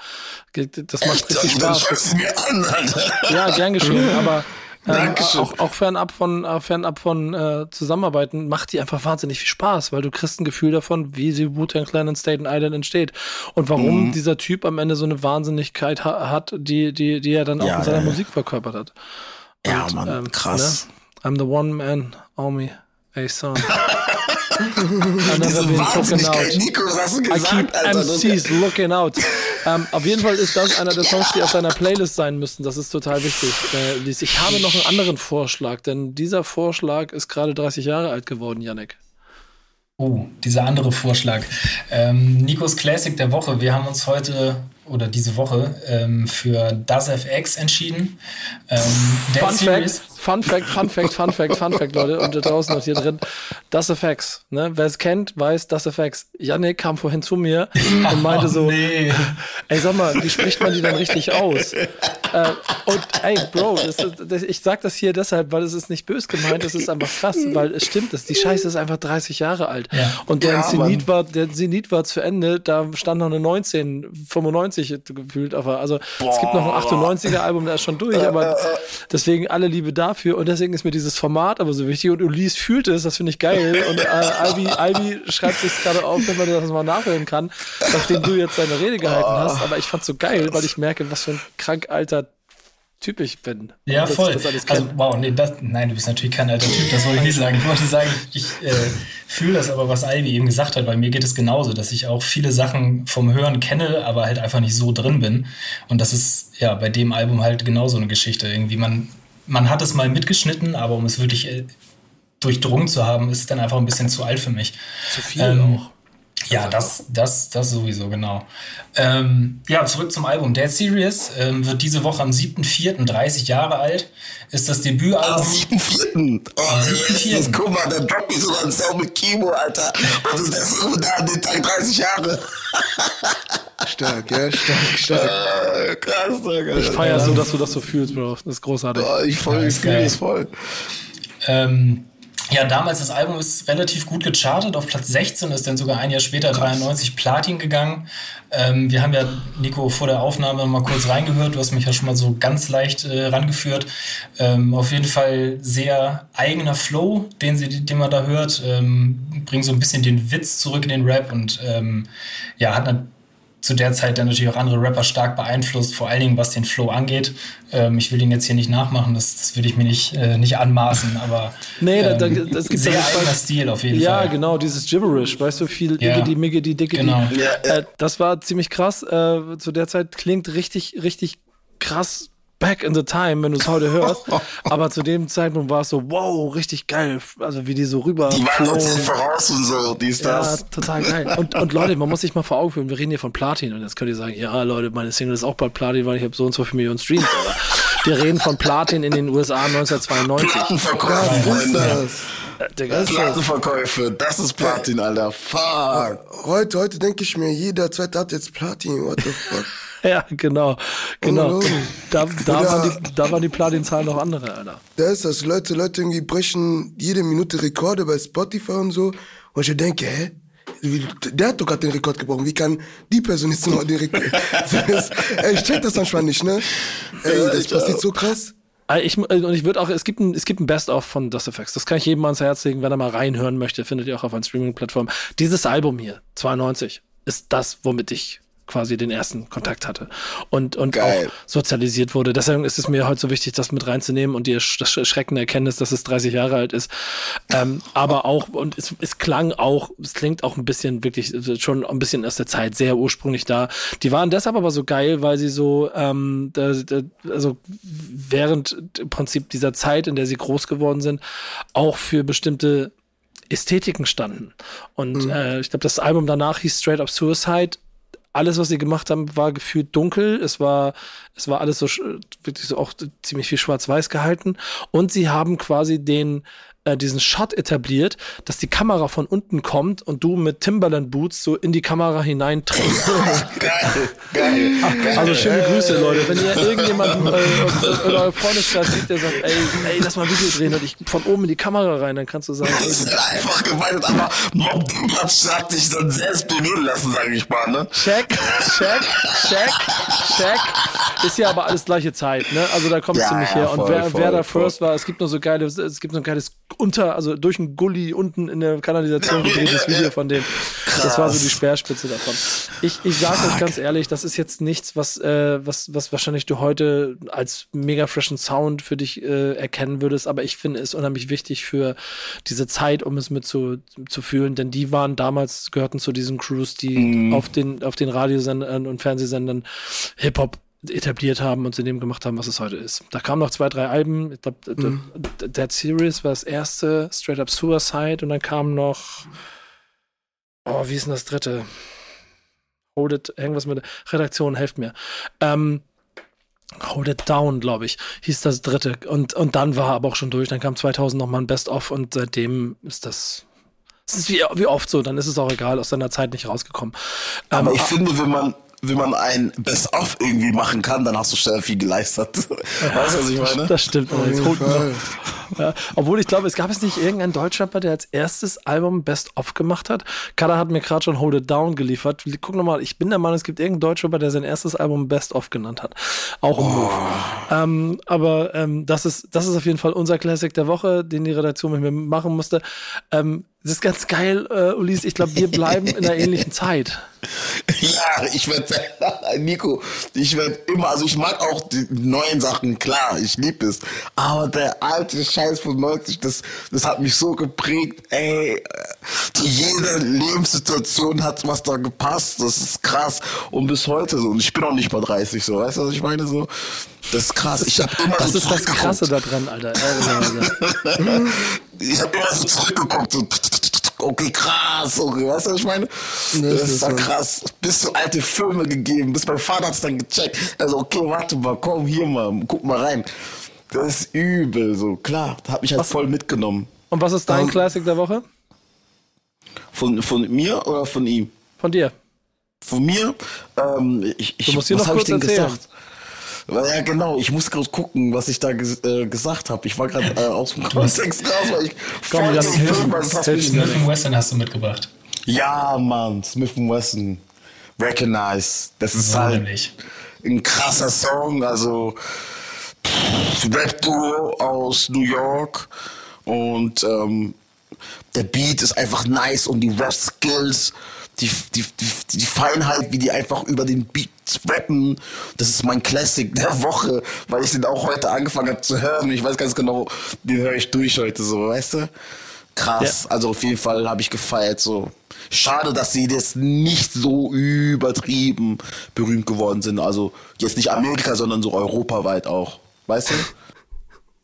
das macht richtig ich, dann Spaß. schau's mir an, Alter. Ja, gern geschehen, aber Dankeschön. auch, auch fernab von, äh, fernab von äh, Zusammenarbeiten macht die einfach wahnsinnig viel Spaß, weil du kriegst ein Gefühl davon, wie sie Wu-Tang Clan in Staten Island entsteht und warum Mhm. dieser Typ am Ende so eine Wahnsinnigkeit ha hat, die, die, die er dann auch Ja, in seiner ja, ja. Musik verkörpert hat. Ja, Und, Mann, ähm, krass. Ne? I'm the one man army, a son. Diese Wahnsinnigkeit. Nico, was hast du I gesagt, keep Alter? MCs looking out. Ähm, auf jeden Fall ist das einer der Songs, die auf deiner Playlist sein müssen. Das ist total wichtig. Äh, ich habe noch einen anderen Vorschlag, denn dieser Vorschlag ist gerade 30 Jahre alt geworden, Yannick. Oh, dieser andere Vorschlag. Ähm, Nikos Classic der Woche. Wir haben uns heute oder diese Woche ähm, für Das FX entschieden. Ähm, Fun. Fact, Fun Fact, Fun Fact, Fun Fact, Fun Fact, Leute. Und da draußen und hier drin. Das FX. Ne? Wer es kennt, weiß Das FX. Yannick kam vorhin zu mir und meinte so, Oh, Nee. Ey, sag mal, wie spricht man die denn richtig aus? äh, und ey, Bro, das, das, ich sag das hier deshalb, weil es ist nicht bös gemeint, es ist einfach krass, weil es stimmt, das, die Scheiße ist einfach 30 Jahre alt. Ja. Und der Ja, Zenit war, der Zenit war zu Ende, da stand noch eine 1995 gefühlt, aber also es gibt noch ein 98er Album, der ist schon durch, aber deswegen alle Liebe dafür und deswegen ist mir dieses Format aber so wichtig und Ulis fühlt es, das finde ich geil und äh, Albi, Albi schreibt sich gerade auf, damit man das mal nachhören kann, nachdem du jetzt deine Rede gehalten hast, aber ich fand's so geil, weil ich merke, was für ein krank alter Typ ich bin. Ja, voll. Also, wow, nee, das, nein, du bist natürlich kein alter Typ, das wollte ich nicht sagen. Ich wollte sagen, ich äh, fühle das aber, was Ivy eben gesagt hat, weil mir geht es genauso, dass ich auch viele Sachen vom Hören kenne, aber halt einfach nicht so drin bin. Und das ist ja bei dem Album halt genauso eine Geschichte. Irgendwie, man, man hat es mal mitgeschnitten, aber um es wirklich äh, durchdrungen zu haben, ist es dann einfach ein bisschen zu alt für mich. Zu viel ähm, auch. Ja, das, das, das sowieso, genau. Ähm, ja, zurück zum Album. Dead Serious ähm, wird diese Woche am 7.4. 30 Jahre alt. Ist das Am Debütalbum. 7.4. Oh, ist, guck mal, der droppt mich sogar ein Song mit Kimo, Alter. Und das ist der an den Tag 30 Jahre. Stark, ja, stark, stark. Äh, krass, Digga. Ich feier so, dass du das so fühlst, Bro. Das ist großartig. Oh, ich voll, Ja, ich fühle voll. Ähm, ja, damals das Album ist relativ gut gechartet. Auf Platz 16 ist dann sogar ein Jahr später 93 Platin gegangen. Ähm, wir haben ja, Nico, vor der Aufnahme mal kurz reingehört. Du hast mich ja schon mal so ganz leicht äh, rangeführt. Ähm, auf jeden Fall sehr eigener Flow, den, sie, den man da hört. Ähm, bringt so ein bisschen den Witz zurück in den Rap und ähm, ja, hat eine zu der Zeit dann natürlich auch andere Rapper stark beeinflusst, vor allen Dingen was den Flow angeht. Ähm, ich will ihn jetzt hier nicht nachmachen, das, das würde ich mir nicht, äh, nicht anmaßen, aber Nee, da- da- ähm, das gibt sehr auf jeden Fall- eigener Stil auf jeden Ja, Fall. genau, dieses Gibberish, weißt du, viel Ja. Diggity, Miggity, Diggity. Genau. Ja, ja. Äh, das war ziemlich krass. Äh, zu der Zeit klingt richtig, richtig krass back in the time, wenn du es heute hörst. Aber zu dem Zeitpunkt war es so, wow, richtig geil. Also wie die so rüber Die waren uns voraus und so, dies, Ja, das. total geil. Und, und Leute, man muss sich mal vor Augen führen, wir reden hier von Platin und jetzt könnt ihr sagen, ja Leute, meine Single ist auch bald Platin, weil ich habe so und so viele Millionen Streams. Aber wir reden von Platin in den USA 1992. Plattenverkäufe, das? Äh, Digga, ist das? Plattenverkäufe, das ist Platin, Alter. Fuck. Heute, heute denke ich mir, jeder zweite hat jetzt Platin. What the fuck? Ja, genau. genau. Ungelogen. Da, da, Oder- waren die, da waren die Platin-Zahlen noch andere, Alter. Da ist das. Leute, Leute irgendwie brechen jede Minute Rekorde bei Spotify und so. Und ich denke, hä? Der hat doch gerade den Rekord gebrochen. Wie kann die Person jetzt noch den Rekord? Ey, ich check das manchmal nicht, ne? Ey, das passiert so krass. Ich, und ich würde auch, es gibt ein, es gibt ein Best-of von Dust Effects. Das kann ich jedem ans Herz legen, wenn er mal reinhören möchte. Findet ihr auch auf einer Streaming-Plattform. Dieses Album hier, 92, ist das, womit ich quasi den ersten Kontakt hatte und, und Geil. auch sozialisiert wurde. Deswegen ist es mir heute so wichtig, das mit reinzunehmen und die das erschreckende Erkenntnis, dass es 30 Jahre alt ist. Ähm, aber auch, und es, es klang auch, es klingt auch ein bisschen wirklich schon ein bisschen aus der Zeit sehr ursprünglich da. Die waren deshalb aber so geil, weil sie so, ähm, da, da, also während im Prinzip dieser Zeit, in der sie groß geworden sind, auch für bestimmte Ästhetiken standen. Und äh, ich glaube, das Album danach hieß Straight Up Suicide. Alles, was sie gemacht haben, war gefühlt dunkel. Es war, es war alles so sch- wirklich so auch ziemlich viel schwarz-weiß gehalten. Und sie haben quasi den äh, diesen Shot etabliert, dass die Kamera von unten kommt und du mit Timberland Boots so in die Kamera hineintrittst. Geil, geil, geil. Also schöne Grüße, Leute. Wenn ihr irgendjemanden äh, in eurem Freundeskreis sieht, der sagt, ey, ey, lass mal ein Video drehen und ich von oben in die Kamera rein, dann kannst du sagen, ey, Das ist einfach gemeint, aber das hat dich dann selbst berühren lassen, sag ich mal, ne? check, check, check, check. Ist ja aber alles gleiche Zeit, ne? Also da kommt es Ja, ziemlich ja, her. Und voll, wer, voll, wer da voll. first war, es gibt nur so geile, es gibt so ein geiles unter, also durch einen Gully unten in der Kanalisation gedrehtes Video von dem. Das war so die Speerspitze davon. Ich, ich sage euch ganz ehrlich, das ist jetzt nichts, was, äh, was, was wahrscheinlich du heute als mega freshen Sound für dich äh, erkennen würdest, aber ich finde es unheimlich wichtig für diese Zeit, um es mit zu, zu fühlen, denn die waren damals, gehörten zu diesen Crews, die auf den, auf den Radiosendern und Fernsehsendern Hip-Hop etabliert haben und zu dem gemacht haben, was es heute ist. Da kamen noch zwei, drei Alben. Ich glaube, Dead Series war das erste, Straight Up Suicide und dann kam noch, oh, wie ist denn das dritte? Hold It, irgendwas mit Redaktion, helft mir. Ähm, Hold It Down, glaube ich, hieß das dritte. Und, und dann war aber auch schon durch. Dann kam 2000 nochmal ein Best-of und seitdem ist das. Es ist wie, wie oft so, dann ist es auch egal, aus seiner Zeit nicht rausgekommen. Aber Ähm, ich finde, wenn man, wenn man ein Best-of irgendwie machen kann, dann hast du schnell viel geleistet. Weißt du, was ich meine? Das stimmt. Ja, obwohl ich glaube, es gab es nicht irgendeinen Deutschrapper, der als erstes Album Best of gemacht hat. Kada hat mir gerade schon Hold It Down geliefert. Guck nochmal, ich bin der Meinung, es gibt irgendeinen Deutschrapper, der sein erstes Album Best of genannt hat. Auch im Move. Ähm, aber ähm, das, ist, das ist auf jeden Fall unser Classic der Woche, den die Redaktion mit mir machen musste. Ähm, das ist ganz geil, äh, Ulis. Ich glaube, wir bleiben in einer ähnlichen Zeit. Ja, ich werde, Nico, ich werde immer, also ich mag auch die neuen Sachen, klar, ich liebe es. Aber der alte Scheiß von 90, das, das hat mich so geprägt, ey. Jede Lebenssituation hat was da gepasst, das ist krass. Und bis heute so. Und ich bin auch nicht mal 30, so, weißt du, was ich meine? So, das ist krass. Ich habe immer Das so ist das. Krasse daran, Alter. Ich habe immer so zurückgeguckt, okay, krass, okay, weißt du, was ich meine? Das, ist ist ja krass. Bis so alte Filme gegeben, bis mein Vater hat's dann gecheckt. Also, okay, warte mal, komm hier mal, guck mal rein. Das ist übel, so, klar, hat mich halt voll mitgenommen. Und was ist dein Ähm, Classic der Woche? Von, von mir oder von ihm? Von dir. Von mir, ähm, ich, ich, Du musst hier was noch hab ich kurz denn erzählen. gesagt? Ja, genau. Ich muss gerade gucken, was ich da ges äh, gesagt habe. Ich war gerade äh, aus dem Kontext raus, weil ich Komm, voll. Das mich- mir. Smith Wesson hast du mitgebracht. Ja, Mann, Smith Wesson. Recognize. Das ist So halt nämlich. ein krasser Song. Also Rap-Duo aus New York. Und ähm, der Beat ist einfach nice und die Rap-Skills, die, die, die, die Feinheit, wie die einfach über den Beat rappen, das ist mein Classic der Woche, weil ich den auch heute angefangen habe zu hören. Ich weiß ganz genau, den höre ich durch heute so, weißt du? Krass. Also auf jeden Fall habe ich gefeiert. So schade, dass sie das nicht so übertrieben berühmt geworden sind. Also jetzt nicht Amerika, sondern so europaweit auch. Weißt du?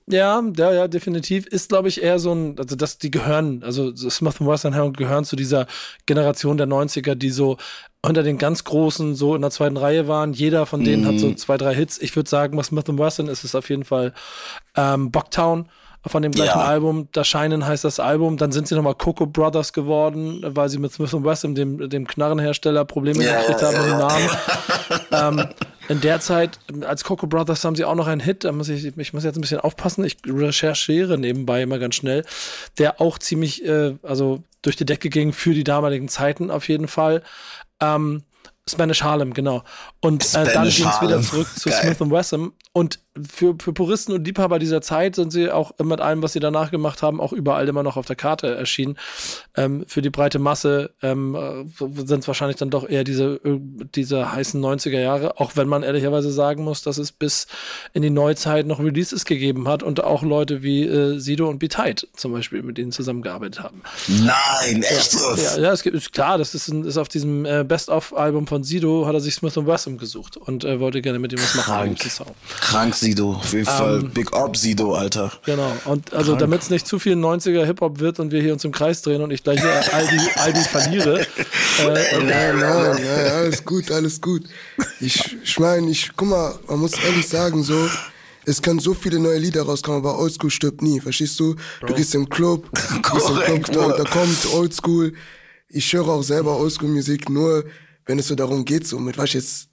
Ja, ja, ja, definitiv. Ist, glaube ich, eher so ein, also dass die gehören, also so Smith Wesson Herren gehören zu dieser Generation der 90er, die so unter den ganz Großen so in der zweiten Reihe waren. Jeder von denen hat so zwei, drei Hits. Ich würde sagen, was Smith Wesson ist, ist auf jeden Fall ähm, Bucktown von dem gleichen Ja. Album. Das Scheinen heißt das Album. Dann sind sie nochmal Coco Brothers geworden, weil sie mit Smith Wesson, dem, dem Knarrenhersteller, Probleme Ja, gekriegt ja, haben mit dem. Namen. ähm, in der Zeit, als Coco Brothers haben sie auch noch einen Hit, da muss ich, ich muss jetzt ein bisschen aufpassen, ich recherchiere nebenbei immer ganz schnell, der auch ziemlich, äh, also durch die Decke ging für die damaligen Zeiten auf jeden Fall. Ähm, Spanish Harlem, genau. Und äh, dann ging es wieder zurück zu Geil. Smith Wesson. Und für, für Puristen und Liebhaber dieser Zeit sind sie auch mit allem, was sie danach gemacht haben, auch überall immer noch auf der Karte erschienen. Ähm, für die breite Masse ähm, sind es wahrscheinlich dann doch eher diese, diese heißen 90er Jahre, auch wenn man ehrlicherweise sagen muss, dass es bis in die Neuzeit noch Releases gegeben hat und auch Leute wie äh, Sido und Beteid zum Beispiel mit denen zusammengearbeitet haben. Nein, echt? Ja, ja, es gibt, ist klar, das ist, ein, ist auf diesem äh, Best-of-Album von Sido, hat er sich Smith Wesson gesucht und äh, wollte gerne mit ihm was machen. Krank Sido, auf jeden Fall. Ähm, Big Up Sido, Alter. Genau. Und also damit es nicht zu viel 90er Hip-Hop wird und wir hier uns im Kreis drehen und ich gleich Aldi, Aldi verliere. Äh, nein, nein, nein, alles gut, alles gut. Ich, ich meine, ich, guck mal, man muss ehrlich sagen, so, es können so viele neue Lieder rauskommen, aber Oldschool stirbt nie, verstehst du? Du gehst im Club, gehst im Club da, da kommt Oldschool. Ich höre auch selber Oldschool-Musik, nur wenn es so darum geht, so mit was jetzt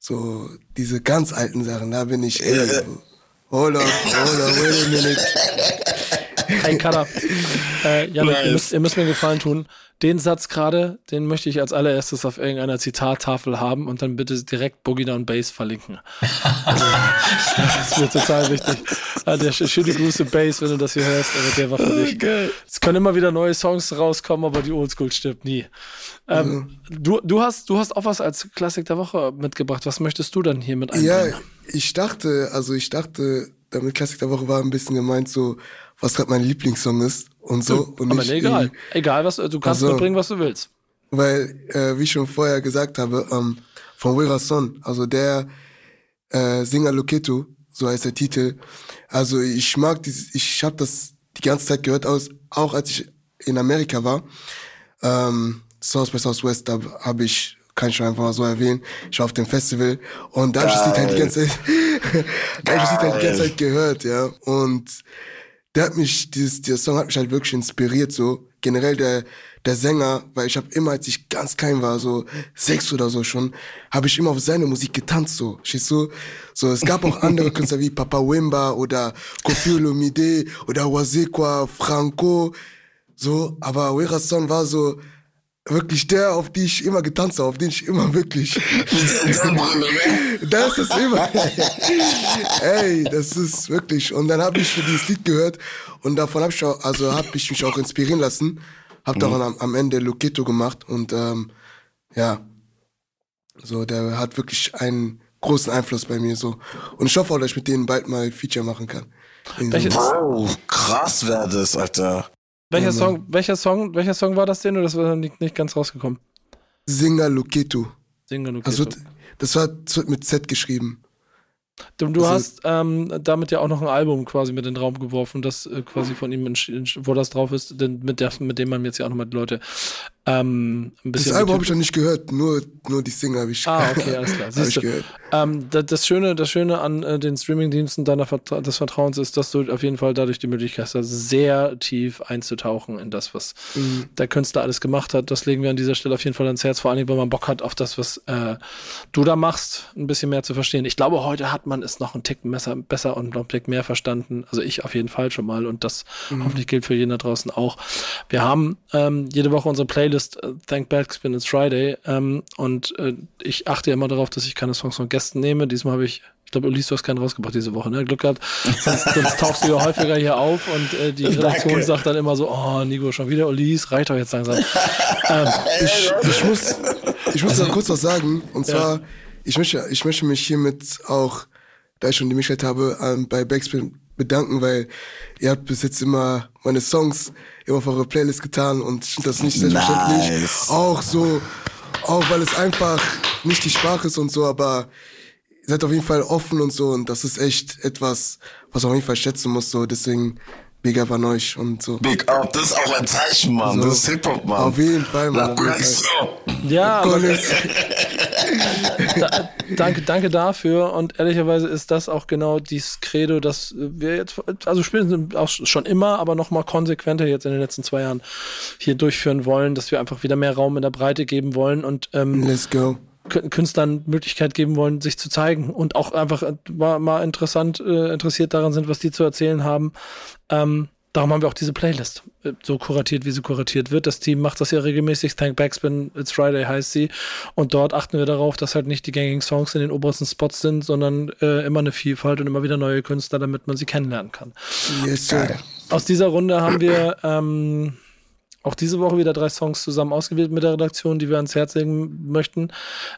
so diese ganz alten Sachen, da bin ich, ey, hold up, hold up, wait a minute. Ein Cutter. Äh, Janik, nice. ihr, müsst, ihr müsst mir einen Gefallen tun. Den Satz gerade, den möchte ich als allererstes auf irgendeiner Zitattafel haben und dann bitte direkt Boogie Down Bass verlinken. Also, das ist mir total wichtig. Ah, der schöne Grüße Bass, wenn du das hier hörst, aber der war für dich. Okay. Es können immer wieder neue Songs rauskommen, aber die Oldschool stirbt nie. Ähm, mhm. du, du, hast, du hast auch was als Klassik der Woche mitgebracht. Was möchtest du dann hier mit einbringen? Ja, ich dachte, also ich dachte, damit Klassik der Woche war ein bisschen gemeint so, was gerade mein Lieblingssong ist und so. Und aber nicht, egal. Egal, was du kannst also, mitbringen, was du willst. Weil, äh, wie ich schon vorher gesagt habe, ähm, von Wera Son, also der äh, Singer Loketo, so heißt der Titel. Also ich mag dieses, ich habe das die ganze Zeit gehört, aus, auch als ich in Amerika war. Ähm, South by Southwest, da habe ich, kann ich schon einfach mal so erwähnen, ich war auf dem Festival und da habe ich das Lied halt die ganze Zeit, da habe ich das Lied halt die ganze Zeit gehört, ja. Und der hat mich, dieses, dieser Song hat mich halt wirklich inspiriert, so. Generell der, der Sänger, weil ich habe immer, als ich ganz klein war, so sechs oder so schon, habe ich immer auf seine Musik getanzt, so. Schießt du? So, es gab auch andere Künstler wie Papa Wimba oder Kofi Olomide oder Wazekwa, Franco, so. Aber Wera Son war so, wirklich der, auf die ich immer getanzt habe, auf den ich immer wirklich. das ist immer. Ey, das ist wirklich. Und dann habe ich dieses Lied gehört und davon habe ich auch, also habe ich mich auch inspirieren lassen. Hab mhm. daran am, am Ende Loketo gemacht und ähm, ja, so der hat wirklich einen großen Einfluss bei mir so. Und ich hoffe auch, dass ich mit denen bald mal Feature machen kann. Wow, krass wäre das, Alter. Welcher Song, welcher Song, welcher Song war das denn? Oder das war nicht, nicht ganz rausgekommen? Singer Luketu. Singer Luketu. Also, das, war, das wird mit Z geschrieben. Du, du also, hast ähm, damit ja auch noch ein Album quasi mit in den Raum geworfen, das äh, quasi von ihm, wo das drauf ist, denn mit, der, mit dem man jetzt ja auch nochmal die Leute ähm. Das Album habe ich noch nicht gehört, nur, nur die Single habe ich, ah, okay, alles klar. Siehst gehört. Ähm, das, das, Schöne, das Schöne an äh, den Streamingdiensten deiner Vertra des Vertrauens ist, dass du auf jeden Fall dadurch die Möglichkeit hast, sehr tief einzutauchen in das, was mhm. der Künstler alles gemacht hat. Das legen wir an dieser Stelle auf jeden Fall ans Herz, vor allem, wenn man Bock hat auf das, was äh, du da machst, ein bisschen mehr zu verstehen. Ich glaube, heute hat man es noch einen Tick besser, besser und noch einen Tick mehr verstanden. Also ich auf jeden Fall schon mal und das mhm. hoffentlich gilt für jeden da draußen auch. Wir haben ähm, jede Woche unsere Playlist uh, Thank Backspin It's Friday ähm, und äh, ich achte ja immer darauf, dass ich keine Songs von Gästen nehme. Diesmal habe ich ich glaube, Ulis, du hast keinen rausgebracht diese Woche, ne? Glück gehabt. Sonst, sonst tauchst du ja häufiger hier auf und äh, die Redaktion sagt dann immer so, oh, Nico, schon wieder Ulis, reicht doch jetzt langsam. ähm, ich, ich, muss, ich muss also, noch kurz was sagen. Und zwar, ja. ich, möchte, ich möchte mich hiermit auch da ich schon die Möglichkeit habe, ähm, bei Backspin bedanken, weil ihr habt bis jetzt immer meine Songs immer auf eure Playlist getan und ich finde das nicht selbstverständlich. Nice. Auch so, auch weil es einfach nicht die Sprache ist und so, aber ihr seid auf jeden Fall offen und so und das ist echt etwas, was man auf jeden Fall schätzen muss, so deswegen Big Up an euch und so. Big Up, das ist auch ein Zeichen, Mann. So, das ist Hip-Hop, Mann. Auf jeden Fall, Mann. Ja, aber da, danke, danke dafür. Und ehrlicherweise ist das auch genau dieses Credo, dass wir jetzt, also spielen auch schon immer, aber noch mal konsequenter jetzt in den letzten zwei Jahren hier durchführen wollen, dass wir einfach wieder mehr Raum in der Breite geben wollen. Und ähm, Let's go Künstlern Möglichkeit geben wollen, sich zu zeigen und auch einfach mal, mal interessant, äh, interessiert daran sind, was die zu erzählen haben. Ähm, darum haben wir auch diese Playlist äh, so kuratiert, wie sie kuratiert wird. Das Team macht das ja regelmäßig. Thank Backspin, It's Friday heißt sie. Und dort achten wir darauf, dass halt nicht die gängigen Songs in den obersten Spots sind, sondern äh, immer eine Vielfalt und immer wieder neue Künstler, damit man sie kennenlernen kann. Yes, sir. Aus dieser Runde haben wir ähm, auch diese Woche wieder drei Songs zusammen ausgewählt mit der Redaktion, die wir ans Herz legen möchten.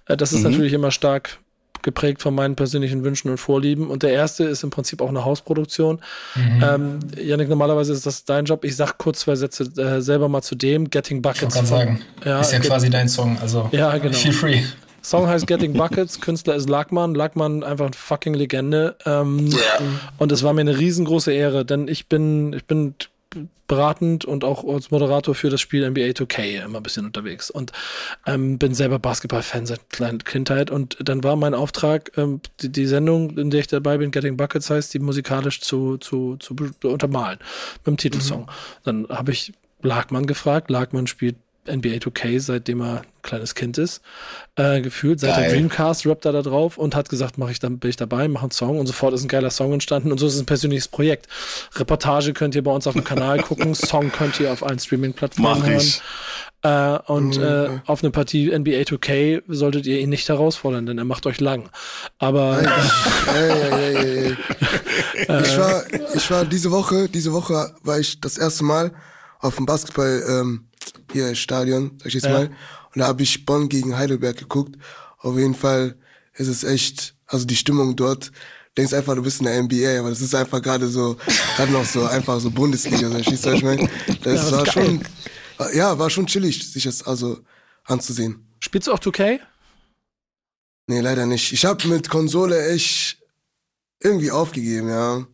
Äh, das ist Mhm. natürlich immer stark geprägt von meinen persönlichen Wünschen und Vorlieben. Und der erste ist im Prinzip auch eine Hausproduktion. Ähm, Janik, normalerweise ist das dein Job. Ich sag kurz zwei Sätze äh, selber mal zu dem. Getting Ich Buckets. gerade von- sagen, Ja, ist ja Get- quasi dein Song, also Ja, genau. feel free. Song heißt Getting Buckets, Künstler ist Lackmann. Lackmann einfach eine fucking Legende. Ähm, Und es war mir eine riesengroße Ehre, denn ich bin, ich bin beratend und auch als Moderator für das Spiel NBA 2K immer ein bisschen unterwegs und ähm, bin selber Basketball-Fan seit kleiner Kindheit und dann war mein Auftrag, ähm, die, die Sendung, in der ich dabei bin, Getting Buckets heißt, die musikalisch zu, zu, zu untermalen mit dem Titelsong. Dann habe ich Lagmann gefragt. Lagmann spielt NBA 2K, seitdem er ein kleines Kind ist, äh, gefühlt. Seit der Geil. Dreamcast rappt er da drauf und hat gesagt, mach ich dann, bin ich dabei, mach einen Song und sofort ist ein geiler Song entstanden und so ist es ein persönliches Projekt. Reportage könnt ihr bei uns auf dem Kanal gucken, Song könnt ihr auf allen Streaming-Plattformen hören. Äh, und äh, auf eine Partie NBA 2K solltet ihr ihn nicht herausfordern, denn er macht euch lang. Aber Ey, ey, ey, ey. Ich war, ich war diese Woche, diese Woche war ich das erste Mal auf dem Basketball ähm, hier Stadion, sag ich jetzt Ja. mal. Und da habe ich Bonn gegen Heidelberg geguckt. Auf jeden Fall ist es echt, also die Stimmung dort. Denkst einfach, du bist in der NBA, aber das ist einfach gerade so, gerade noch so einfach so Bundesliga, so, was ich meine? Das, das ist war geil. schon, ja, war schon chillig, sich das also anzusehen. spielst du auch 2K? Nee, leider nicht. Ich habe mit Konsole echt irgendwie aufgegeben, ja.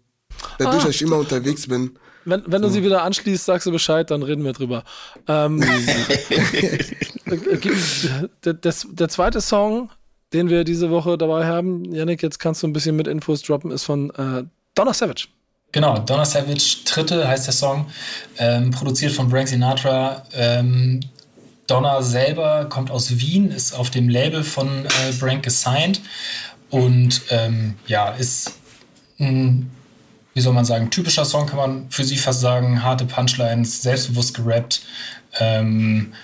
Dadurch, Ah. dass ich immer unterwegs bin. Wenn, wenn du sie wieder anschließt, sagst du Bescheid, dann reden wir drüber. Ähm, äh, der, das, der zweite Song, den wir diese Woche dabei haben, Yannick, jetzt kannst du ein bisschen mit Infos droppen, ist von äh, Donna Savage. Genau, Donna Savage, Dritte heißt der Song, ähm, produziert von Frank Sinatra. Ähm, Donna selber kommt aus Wien, ist auf dem Label von äh, Brank gesigned und ähm, ja, ist ein, wie soll man sagen, typischer Song kann man für sie fast sagen, harte Punchlines, selbstbewusst gerappt. Ähm,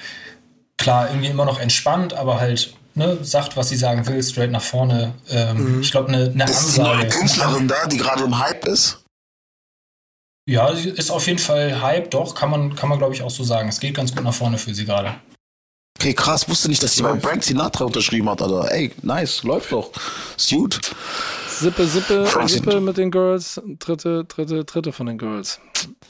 klar, irgendwie immer noch entspannt, aber halt ne, sagt, was sie sagen will, straight nach vorne. Ähm, Ich glaube, eine, eine Ist eine neue Ansage. Künstlerin da, die gerade im Hype ist? Ja, sie ist auf jeden Fall Hype, doch, kann man, kann man glaube ich auch so sagen. Es geht ganz gut nach vorne für sie gerade. Okay, krass, wusste nicht, dass sie bei Frank Sinatra unterschrieben hat, Alter. Ey, nice, läuft doch. Ist gut. Sippe, Sippe, Sippe mit den Girls, dritte, dritte, dritte von den Girls.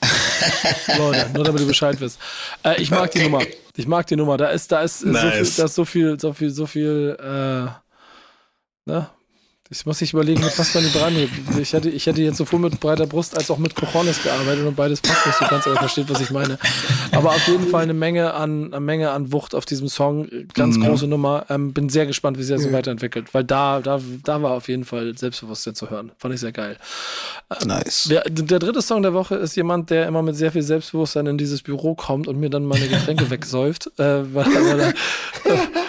Leute, nur damit du Bescheid wisst. Äh, ich mag die Nummer. Ich mag die Nummer. Da ist, da ist, äh, so, viel, Nice. da ist so viel, so viel, so viel, äh, ne? Ich muss nicht überlegen, mit was man die dran hebt. Ich hätte, ich hätte jetzt sowohl mit breiter Brust als auch mit Cojones gearbeitet und beides passt nicht so ganz, aber versteht, was ich meine. Aber auf jeden Fall eine Menge an, eine Menge an Wucht auf diesem Song. Ganz große Nummer. Ähm, bin sehr gespannt, wie sich das so weiterentwickelt, weil da, da, da war auf jeden Fall Selbstbewusstsein zu hören. Fand ich sehr geil. Nice. Der, der dritte Song der Woche ist jemand, der immer mit sehr viel Selbstbewusstsein in dieses Büro kommt und mir dann meine Getränke wegsäuft, äh, weil, weil er,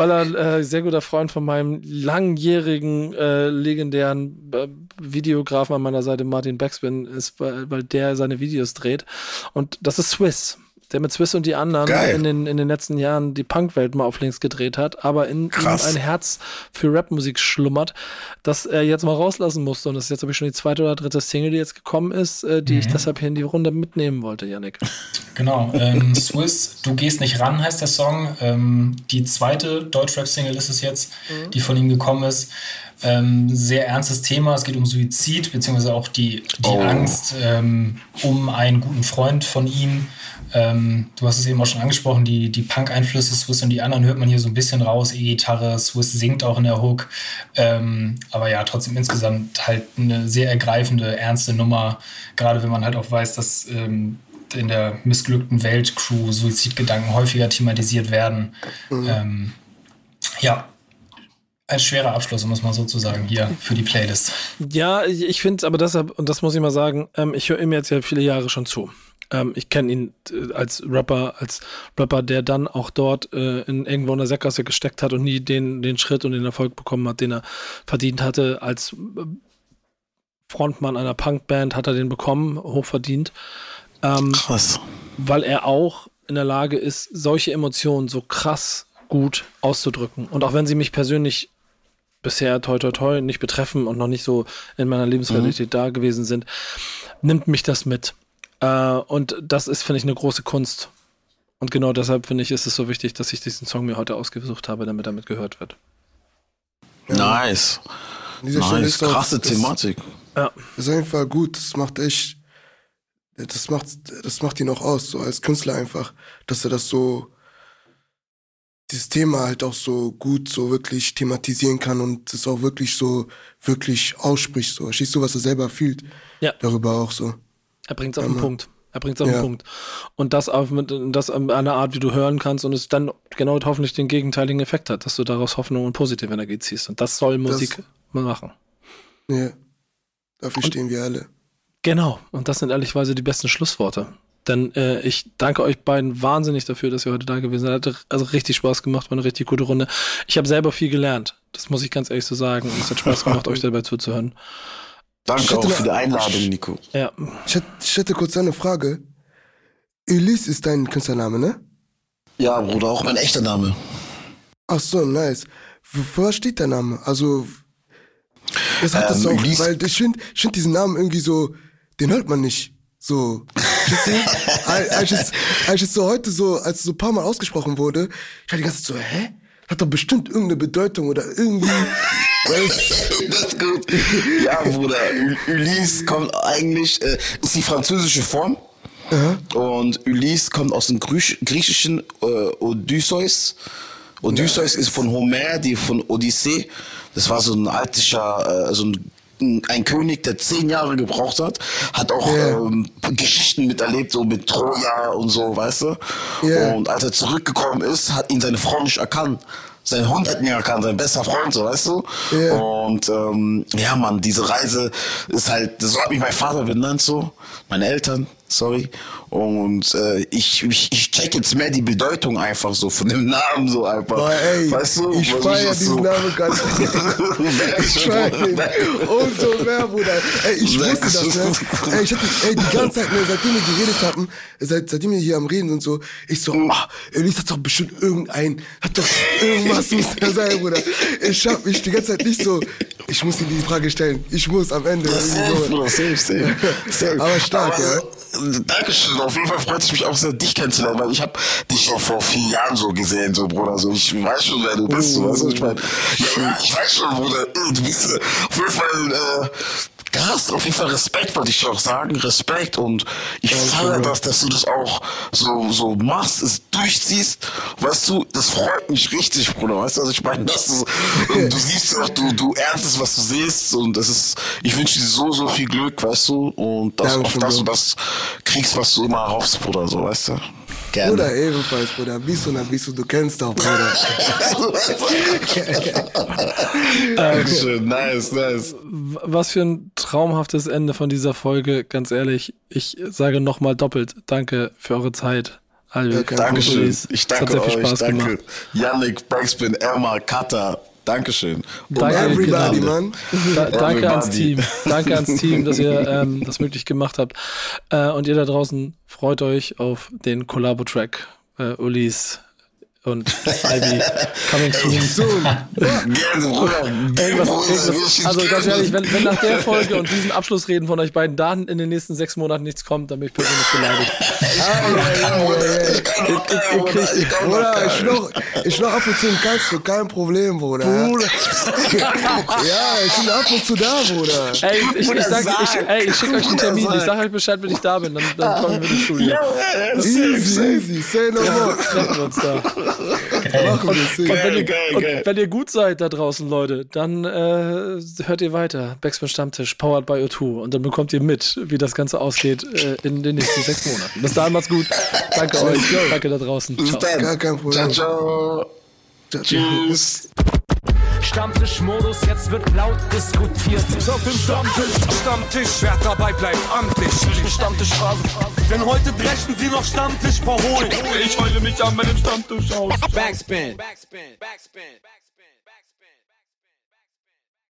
weil er äh, sehr guter Freund von meinem langjährigen, äh, legendären äh, Videografen an meiner Seite, Martin Backspin, ist, weil, weil der seine Videos dreht. Und das ist Swiss. Der mit Swiss und die anderen Geil. in den, in den letzten Jahren die Punkwelt mal auf links gedreht hat, aber in ihm Krass. ein Herz für Rapmusik schlummert, das er jetzt mal rauslassen musste. Und das ist jetzt, habe ich schon die zweite oder dritte Single, die jetzt gekommen ist, äh, die ich deshalb hier in die Runde mitnehmen wollte, Yannick. Genau, ähm, Swiss, Du gehst nicht ran heißt der Song. Ähm, die zweite Deutschrap-Single ist es jetzt, die von ihm gekommen ist. Ähm, sehr ernstes Thema. Es geht um Suizid, beziehungsweise auch die, die Oh. Angst um um einen guten Freund von ihm. Ähm, du hast es eben auch schon angesprochen, die, die Punk-Einflüsse Swiss und die anderen hört man hier so ein bisschen raus. E-Gitarre, Swiss singt auch in der Hook. Ähm, aber ja, trotzdem insgesamt halt eine sehr ergreifende, ernste Nummer. Gerade wenn man halt auch weiß, dass ähm, in der missglückten Weltcrew Suizidgedanken häufiger thematisiert werden. Ähm, ja, ein schwerer Abschluss, muss man sozusagen hier für die Playlist. Ja, ich, ich finde aber deshalb, und das muss ich mal sagen, ähm, ich höre ihm jetzt ja viele Jahre schon zu. Ähm, ich kenne ihn äh, als Rapper, als Rapper, der dann auch dort äh, in irgendwo in der Sackgasse gesteckt hat und nie den, den Schritt und den Erfolg bekommen hat, den er verdient hatte. Als äh, Frontmann einer Punkband hat er den bekommen, hochverdient. Ähm, Krass. weil er auch in der Lage ist, solche Emotionen so krass gut auszudrücken. Und auch wenn sie mich persönlich bisher toi toi toi nicht betreffen und noch nicht so in meiner Lebensrealität da gewesen sind, nimmt mich das mit. Äh, und das ist, finde ich, eine große Kunst. Und genau deshalb finde ich, ist es so wichtig, dass ich diesen Song mir heute ausgesucht habe, damit damit gehört wird. Nice. Stelle Nice. ist auch- Krasse das- Thematik. Ja, Das ist einfach gut, das macht echt, das macht, das macht ihn auch aus, so als Künstler einfach, dass er das so, dieses Thema halt auch so gut so wirklich thematisieren kann und es auch wirklich so, wirklich ausspricht, so. Verstehst du, was er selber fühlt? Ja. Darüber auch so. Er bringt es auf den. Punkt. Er bringt es auf den Ja. Punkt. Und das auf mit, das an einer Art, wie du hören kannst und es dann genau hoffentlich den gegenteiligen Effekt hat, dass du daraus Hoffnung und positive Energie ziehst. Und das soll Musik machen. Ja. Dafür Und- stehen wir alle. Genau, und das sind ehrlichweise die besten Schlussworte. Denn äh, ich danke euch beiden wahnsinnig dafür, dass ihr heute da gewesen seid. Hat also richtig Spaß gemacht, war eine richtig gute Runde. Ich habe selber viel gelernt. Das muss ich ganz ehrlich so sagen. Und es hat Spaß gemacht, euch dabei zuzuhören. Danke hätte auch für die Einladung, Nico. Ja, Ich hätte, ich hätte kurz eine Frage. Ulysse ist dein Künstlername, ne? Ja, Bruder, auch mein echter Name. Ach so, nice. Wofür steht der Name? Also, das hat das Ähm, auch, Ulysse- weil ich finde ich find diesen Namen irgendwie so, den hört man nicht. So. Verstehst du? Als- als, es, als es so heute so, als es so ein paar Mal ausgesprochen wurde, ich war die ganze Zeit so, hä? Hat doch bestimmt irgendeine Bedeutung oder irgendwie. Das ist gut. Ja, Bruder, Ul- Ulysse kommt eigentlich, äh, ist die französische Form. Und Ulysse kommt aus dem Griech griechischen äh, Odysseus. Odysseus ist von Homer, die von Odyssee. Das war so ein altischer, äh, so ein ein König, der zehn Jahre gebraucht hat, hat auch Ja. ähm, Geschichten miterlebt, so mit Troja und so, weißt du? Ja. Und als er zurückgekommen ist, hat ihn seine Frau nicht erkannt. Sein Hund hat ihn erkannt, sein bester Freund, so, weißt du? Ja. Und ähm, ja, Mann, diese Reise ist halt, so hat mich mein Vater benannt, so, meine Eltern, sorry. Und äh, ich, ich, ich check jetzt mehr die Bedeutung einfach so von dem Namen so einfach. boah, ey, weißt du? ich Was feier das diesen so- Namen ganz. ich feier den. Umso mehr, Bruder. Ey, ich wusste das, ne? Ey, ich hatte, ey, die ganze Zeit, ne, seitdem wir geredet hatten, seit, seitdem wir hier am Reden und so, ich so, ah, Elise hat doch bestimmt irgendein, hat doch irgendwas muss da sein, Bruder. Ich hab mich die ganze Zeit nicht so, ich muss dir die Frage stellen. Ich muss am Ende. Safe. Bruder, safe, safe, safe. Aber stark, ja. Dankeschön. Auf jeden Fall freut es mich auch sehr, dich kennenzulernen, weil ich habe dich schon vor vier Jahren so gesehen, so Bruder. So, ich weiß schon, wer du bist. So, weißt du, ich, mein, ja, ich weiß schon, Bruder. Du bist äh, auf jeden Fall. Äh, hast auf jeden Fall Respekt, wollte ich auch sagen. Respekt und ich feiere das, dass du das auch so, so machst, es durchziehst. Weißt du, das freut mich richtig, Bruder. Weißt du, also ich meine, dass du, du siehst auch, du, du erntest, was du siehst und das ist, ich wünsche dir so, so viel Glück, weißt du, und dass, Danke auf du Bro. das kriegst, was du immer hoffst, Bruder, so, weißt du. Gerne. Bruder, ebenfalls, Bruder. Bist du, dann bist du, du kennst doch, Bruder. Dankeschön, nice, nice. was für ein traumhaftes Ende von dieser Folge. Ganz ehrlich, ich sage nochmal doppelt Danke für eure Zeit. Ja, kein Dankeschön. Ich danke sehr viel euch. Spaß danke. gemacht. Yannick, Backspin, Emma, Kata. Dankeschön. Danke, alle Everybody, Gnade. man. Da, danke ans. Team. Danke ans Team, dass ihr ähm, das möglich gemacht habt. Äh, und ihr da draußen freut euch auf den Collabo-Track. Äh, Ulis und Albi coming soon. So, Gerne, Bruder. Irgendwas, irgendwas, also ganz ehrlich, wenn, wenn nach der Folge und diesen Abschlussreden von euch beiden dann in den nächsten sechs Monaten nichts kommt, dann bin ich persönlich beleidigt. Ich kann noch, Bruder. Ich noch, Bruder, ich noch, ich ab und zu im Castro, kein Problem, Bruder. Bruder. Ja, ich bin ab und zu da, Bruder. Ey, ich, ich, Bruder, sag, ich, ey, ich schicke euch einen Termin. Ich sag. euch Bescheid, wenn ich da bin. Dann, dann kommen wir ins Studio. Easy, easy, say no more. Treffen wir uns da. Und wenn, ihr, geil, und geil. wenn ihr gut seid da draußen, Leute, dann äh, hört ihr weiter. Backspin Stammtisch, powered by O2. Und dann bekommt ihr mit, wie das Ganze ausgeht äh, in den nächsten sechs Monaten. Bis dahin macht's gut. Danke euch. Danke da draußen. Bis Ciao. dann. Gar kein Problem. Ciao, ciao. Ciao, ciao. Tschüss. Stammtischmodus, jetzt wird laut diskutiert. Auf dem Stammtisch, Stammtisch, wer dabei bleibt, amtlich. Stammtisch Phase. Denn heute dreschen sie noch Stammtisch verholen. Ich heule mich an meinem Stammtisch aus. Backspin. Backspin. Backspin. Backspin.